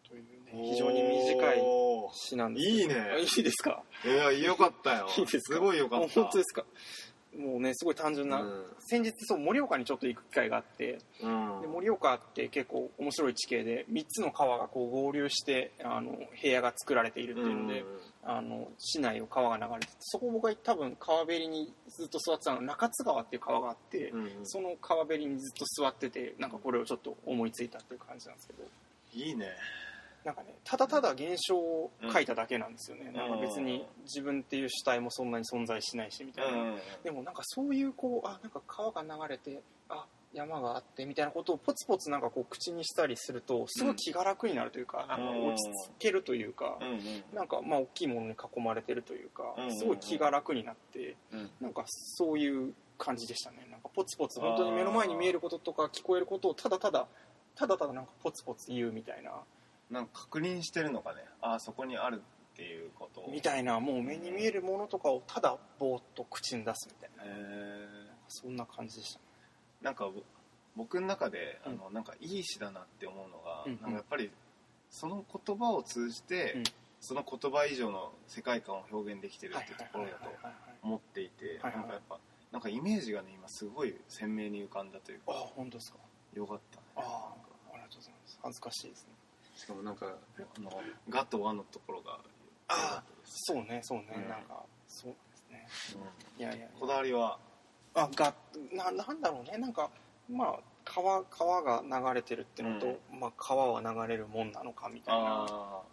Speaker 1: というね非常に短い詩なんです
Speaker 2: いいね。
Speaker 1: いいですか？
Speaker 2: いやよかったよ。
Speaker 1: いいですか？
Speaker 2: すごいよかった。
Speaker 1: 本当ですか？もうねすごい単純な、
Speaker 2: うん。
Speaker 1: 先日そう盛岡にちょっと行く機会があって
Speaker 2: うん。
Speaker 1: で盛岡って結構面白い地形で3つの川がこう合流してあの部屋が作られているっていうので、あの市内を川が流れててそこ僕が多分川べりにずっと座ってたの中津川っていう川があって、
Speaker 2: うんうん。
Speaker 1: その川べりにずっと座っててなんかこれをちょっと思いついたっていう感じなんですけど。
Speaker 2: いいね
Speaker 1: なんかねただただ現象を書いただけなんですよね、なんか別に自分っていう主体もそんなに存在しないしみたいな、
Speaker 2: うん。
Speaker 1: でもなんかそういうこうあなんか川が流れてあ山があってみたいなことをポツポツなんかこう口にしたりするとすごい気が楽になるというか、なん。か落ち着けるというか、
Speaker 2: うんうん。
Speaker 1: なんかまあ大きいものに囲まれてるというか
Speaker 2: うんうん。うん
Speaker 1: すごい気が楽になって
Speaker 2: うん。
Speaker 1: なんかそういう感じでしたね。なんかポツポツ本当に目の前に見えることとか聞こえることをただただただただなんかポツポツ言うみたいな
Speaker 2: なんか確認してるのかね。ああそこにあるっていうことを。
Speaker 1: みたいなもう目に見えるものとかをただぼーっと口に出すみたいな。
Speaker 2: へえ
Speaker 1: そんな感じでした。ね
Speaker 2: なんかぼ僕の中であ
Speaker 1: うん。
Speaker 2: のなんかいい詩だなって思うのが、
Speaker 1: うんうん。
Speaker 2: なんかやっぱりその言葉を通じて、
Speaker 1: うん。
Speaker 2: その言葉以上の世界観を表現できてるっていうところだと
Speaker 1: はい
Speaker 2: 思っていて
Speaker 1: はいはい
Speaker 2: なんかやっぱなんかイメージがね今すごい鮮明に浮かんだという
Speaker 1: あ
Speaker 2: か
Speaker 1: 本当ですか。
Speaker 2: よかったね。
Speaker 1: ああありがとうございます。恥ずかしいですね
Speaker 2: しかもなんかあの「が」と「わ」のところが
Speaker 1: あ
Speaker 2: 良かったです
Speaker 1: そうねそうね、
Speaker 2: うん。
Speaker 1: なんかそうですね。
Speaker 2: うん。
Speaker 1: いやいや
Speaker 2: こだわりは？
Speaker 1: あがななんだろうね。なんかまあ川川が流れてるってのと、まあ、川は流れるもんなのかみたいな。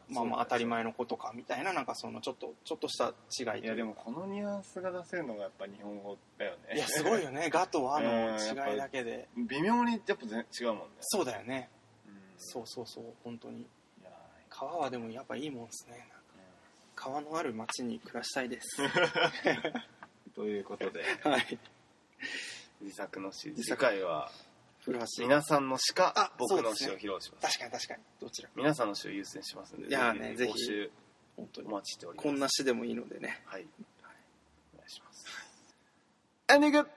Speaker 1: まあまあ当たり前
Speaker 2: の
Speaker 1: のことかみたいななんかそのちょっとちょっとした違いとい
Speaker 2: やでもこのニュアンスが出せるのがやっぱ日本語だよね。
Speaker 1: いやすごいよね「が」と「わ」の違いだけで。
Speaker 2: 微妙にやっぱ全違うもんね。
Speaker 1: そうだよね。
Speaker 2: うん
Speaker 1: そうそうそう本当に。川はでもやっぱいいもんですね。川のある町に暮らしたいです。
Speaker 2: ということで
Speaker 1: はい。
Speaker 2: 自作の詩
Speaker 1: 自作。
Speaker 2: 次回は
Speaker 1: 古橋。
Speaker 2: 皆さんの詩か
Speaker 1: あ
Speaker 2: 僕の詩を披露します。
Speaker 1: 確かに確かに。どちらか。
Speaker 2: 皆さんの詩を優先しますんで
Speaker 1: いやーねぜひ。
Speaker 2: 募集
Speaker 1: 本当に。
Speaker 2: お待ちしております。
Speaker 1: こんな詩でもいいのでね。
Speaker 2: はいエンディング
Speaker 1: はい。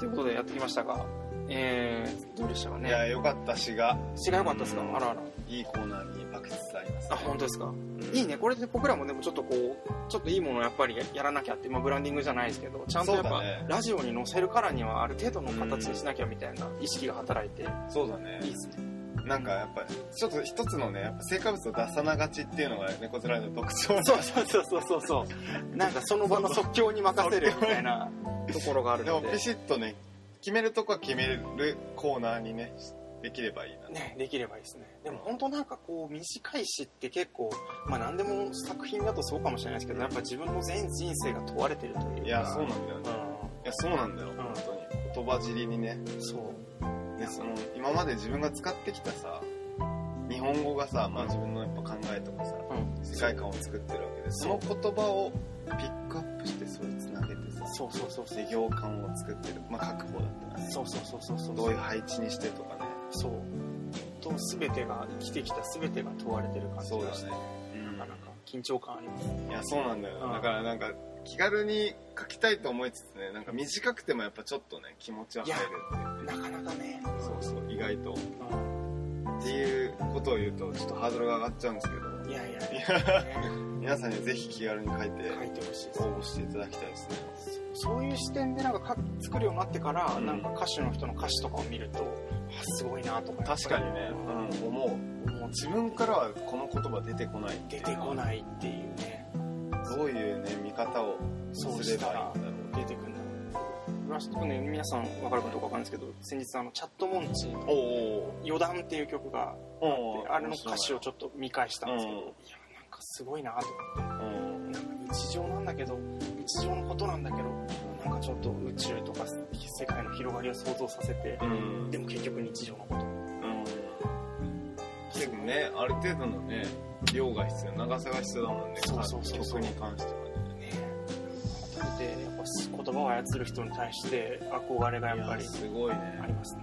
Speaker 1: ということでやってきましたがえー、どうでしたか
Speaker 2: いや
Speaker 1: ね
Speaker 2: よかった詩が。
Speaker 1: 詩が良かったですか？
Speaker 2: うん。
Speaker 1: あらあら。
Speaker 2: いいコーナーに化けつつあります
Speaker 1: あ本当ですか？いいね。これで僕らもでもちょっとこうちょっといいものをやっぱりややらなきゃって、まあ、ブランディングじゃないですけどちゃんとやっぱ、
Speaker 2: ね。
Speaker 1: ラジオに載せるからにはある程度の形にしなきゃみたいな意識が働いて。
Speaker 2: そうだね。
Speaker 1: いいですね
Speaker 2: なんかやっぱちょっと一つのねやっぱ成果物を出さながちっていうのが猫面の特徴。
Speaker 1: そうそうそうそうそうそう。なんかその場の即興に任せるみたいなところがあるので。
Speaker 2: でもビシッとね決めるとこは決めるコーナーにねできればいいな
Speaker 1: ねできればいいですね。でも本当なんかこう短い詩って結構まあ何でも作品だとそうかもしれないですけどやっぱ自分の全人生が問われてるというか。
Speaker 2: いやそうなんだよね、いやそうなんだよ、
Speaker 1: ん。
Speaker 2: 本当に。言葉尻にね。
Speaker 1: うんそう
Speaker 2: でその今まで自分が使ってきたさ日本語がさ、まあ、自分のやっぱ考えとかさ
Speaker 1: うん。
Speaker 2: 世界観を作ってるわけでその言葉をピックアップしてそれつなげてさ
Speaker 1: そうそうそうそう。
Speaker 2: で行間を作ってる。まあ書く方だったらね。
Speaker 1: そうそうそうそうそう。
Speaker 2: どういう配置にしてとかね。
Speaker 1: そう。と全てが生きてきた全てが問われてる感じ
Speaker 2: そうだね
Speaker 1: がして、なかなか緊張感あります。
Speaker 2: いやそうなんだよ、
Speaker 1: うん。
Speaker 2: だからなんか気軽に書きたいと思いつつねなんか短くてもやっぱちょっとね気持ちは入るっていう。
Speaker 1: なかなかね、
Speaker 2: そうそう意外と。
Speaker 1: う
Speaker 2: っていうことを言うとちょっとハードルが上がっちゃうんですけど。
Speaker 1: ん、いやいや
Speaker 2: いや。
Speaker 1: ね
Speaker 2: 皆さんにはぜひ気軽に書いて
Speaker 1: 書いてほしい
Speaker 2: 応募していただきたいですね。
Speaker 1: そういう視点でなんか書作るようになってから、
Speaker 2: うん。
Speaker 1: なんか歌手の人の歌詞とかを見るとあすごいなとか
Speaker 2: 確かにね、うん、思う自分からはこの言葉出てこない。
Speaker 1: 出てこないっていうね。
Speaker 2: どういうね見方をすればいいんだろう。
Speaker 1: 出てくるんだ。ろうこれはちょっとね皆さん分かるかどうか分かんないですけど先日あのチャットモンチの
Speaker 2: おお「
Speaker 1: 余談」っていう曲が
Speaker 2: お
Speaker 1: あれの歌詞をちょっと見返したんですけど、
Speaker 2: うん。
Speaker 1: いやなんかすごいなと思って。
Speaker 2: うん。
Speaker 1: なんか日常なんだけど日常のことなんだけどなんかちょっと宇宙とか世界の広がりを想像させて
Speaker 2: うん。
Speaker 1: でも結局日常のこと。
Speaker 2: うんでもねある程度のね量が必要長さが必要だもんね。
Speaker 1: そうそうそうそう
Speaker 2: 曲に関してはね。
Speaker 1: ね改めてやっぱ言葉を操る人に対して憧れがやっぱり
Speaker 2: すごい
Speaker 1: あ
Speaker 2: ね
Speaker 1: りますね。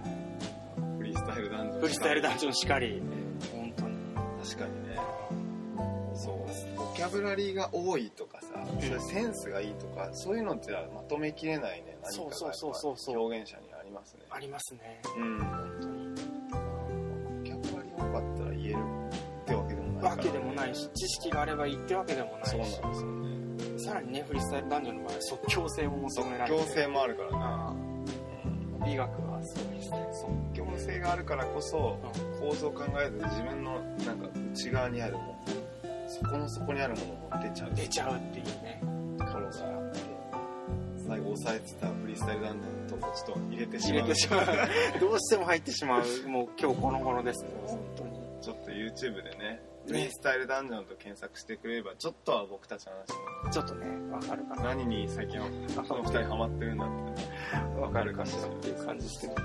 Speaker 2: フリースタイルダンジョン
Speaker 1: フリースタイルダンジョンしかり。本当に。
Speaker 2: 確かにね。そう。ボキャブラリーが多いとかさ、
Speaker 1: ん。
Speaker 2: そういうセンスがいいとかそういうのってまとめきれないね何かが表現者にありますね。
Speaker 1: ありますね。
Speaker 2: うん。
Speaker 1: 本当に
Speaker 2: かったら言えるってわけでもないから、
Speaker 1: わけでもないし知識があればいいってわけでもないし。
Speaker 2: そうなんですよね。
Speaker 1: さらにねフリースタイルダンジョンの場合即興性も求められて
Speaker 2: 即興性もあるからな、
Speaker 1: ああ。美学はすごいですね
Speaker 2: 即興性があるからこそ構造を考えず自分のなんか内側にあるもの。そこの底にあるものも出ちゃう。
Speaker 1: 出ちゃうっていうね。
Speaker 2: ところが最後押さえてたフリースタイルダンジョンとちょっと入れてしまう。
Speaker 1: 入れてしまう。どうしても入ってしまう。もう今日この頃です。ね本当に。
Speaker 2: ちょっと YouTube でねフリースタイルダンジョンと検索してくれればちょっとは僕たちの話
Speaker 1: ちょっとねわかるかな。
Speaker 2: 何に最近はこの二人ハマってるんだって
Speaker 1: わかるかしら。っていう感じですけどね。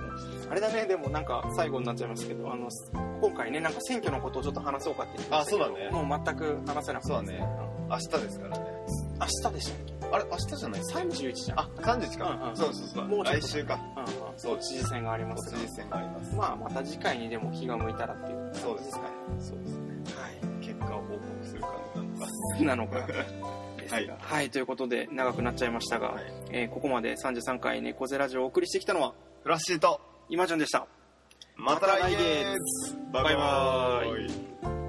Speaker 1: あれだねでもなんか最後になっちゃいますけどあの今回ねなんか選挙のことをちょっと話そうかって言って
Speaker 2: あそうだね。
Speaker 1: もう全く話せなくて
Speaker 2: そうだね。明日ですからね。
Speaker 1: 明日でしたっけ？
Speaker 2: あれ明日じゃない
Speaker 1: ？31じゃん。
Speaker 2: あ30日か、
Speaker 1: うんうん。
Speaker 2: そうそうそう。
Speaker 1: もう
Speaker 2: 来週か。
Speaker 1: うんうん。
Speaker 2: そう
Speaker 1: 知事選がありま
Speaker 2: 都
Speaker 1: すが
Speaker 2: 知事選があります。
Speaker 1: まあまた次回にでも気が向いたらっていう。
Speaker 2: そうですね。そうですね。
Speaker 1: はい。
Speaker 2: 結果を報告する感じなのか
Speaker 1: なのか。
Speaker 2: はい。
Speaker 1: はい、ということで長くなっちゃいましたが、
Speaker 2: はい。
Speaker 1: えーここまで33回猫背ラジオをお送りしてきたのは
Speaker 2: フラッシーと
Speaker 1: 今ちゃんでした。また来
Speaker 2: 月。
Speaker 1: 月
Speaker 2: バイバ
Speaker 1: バイバ
Speaker 2: ーイ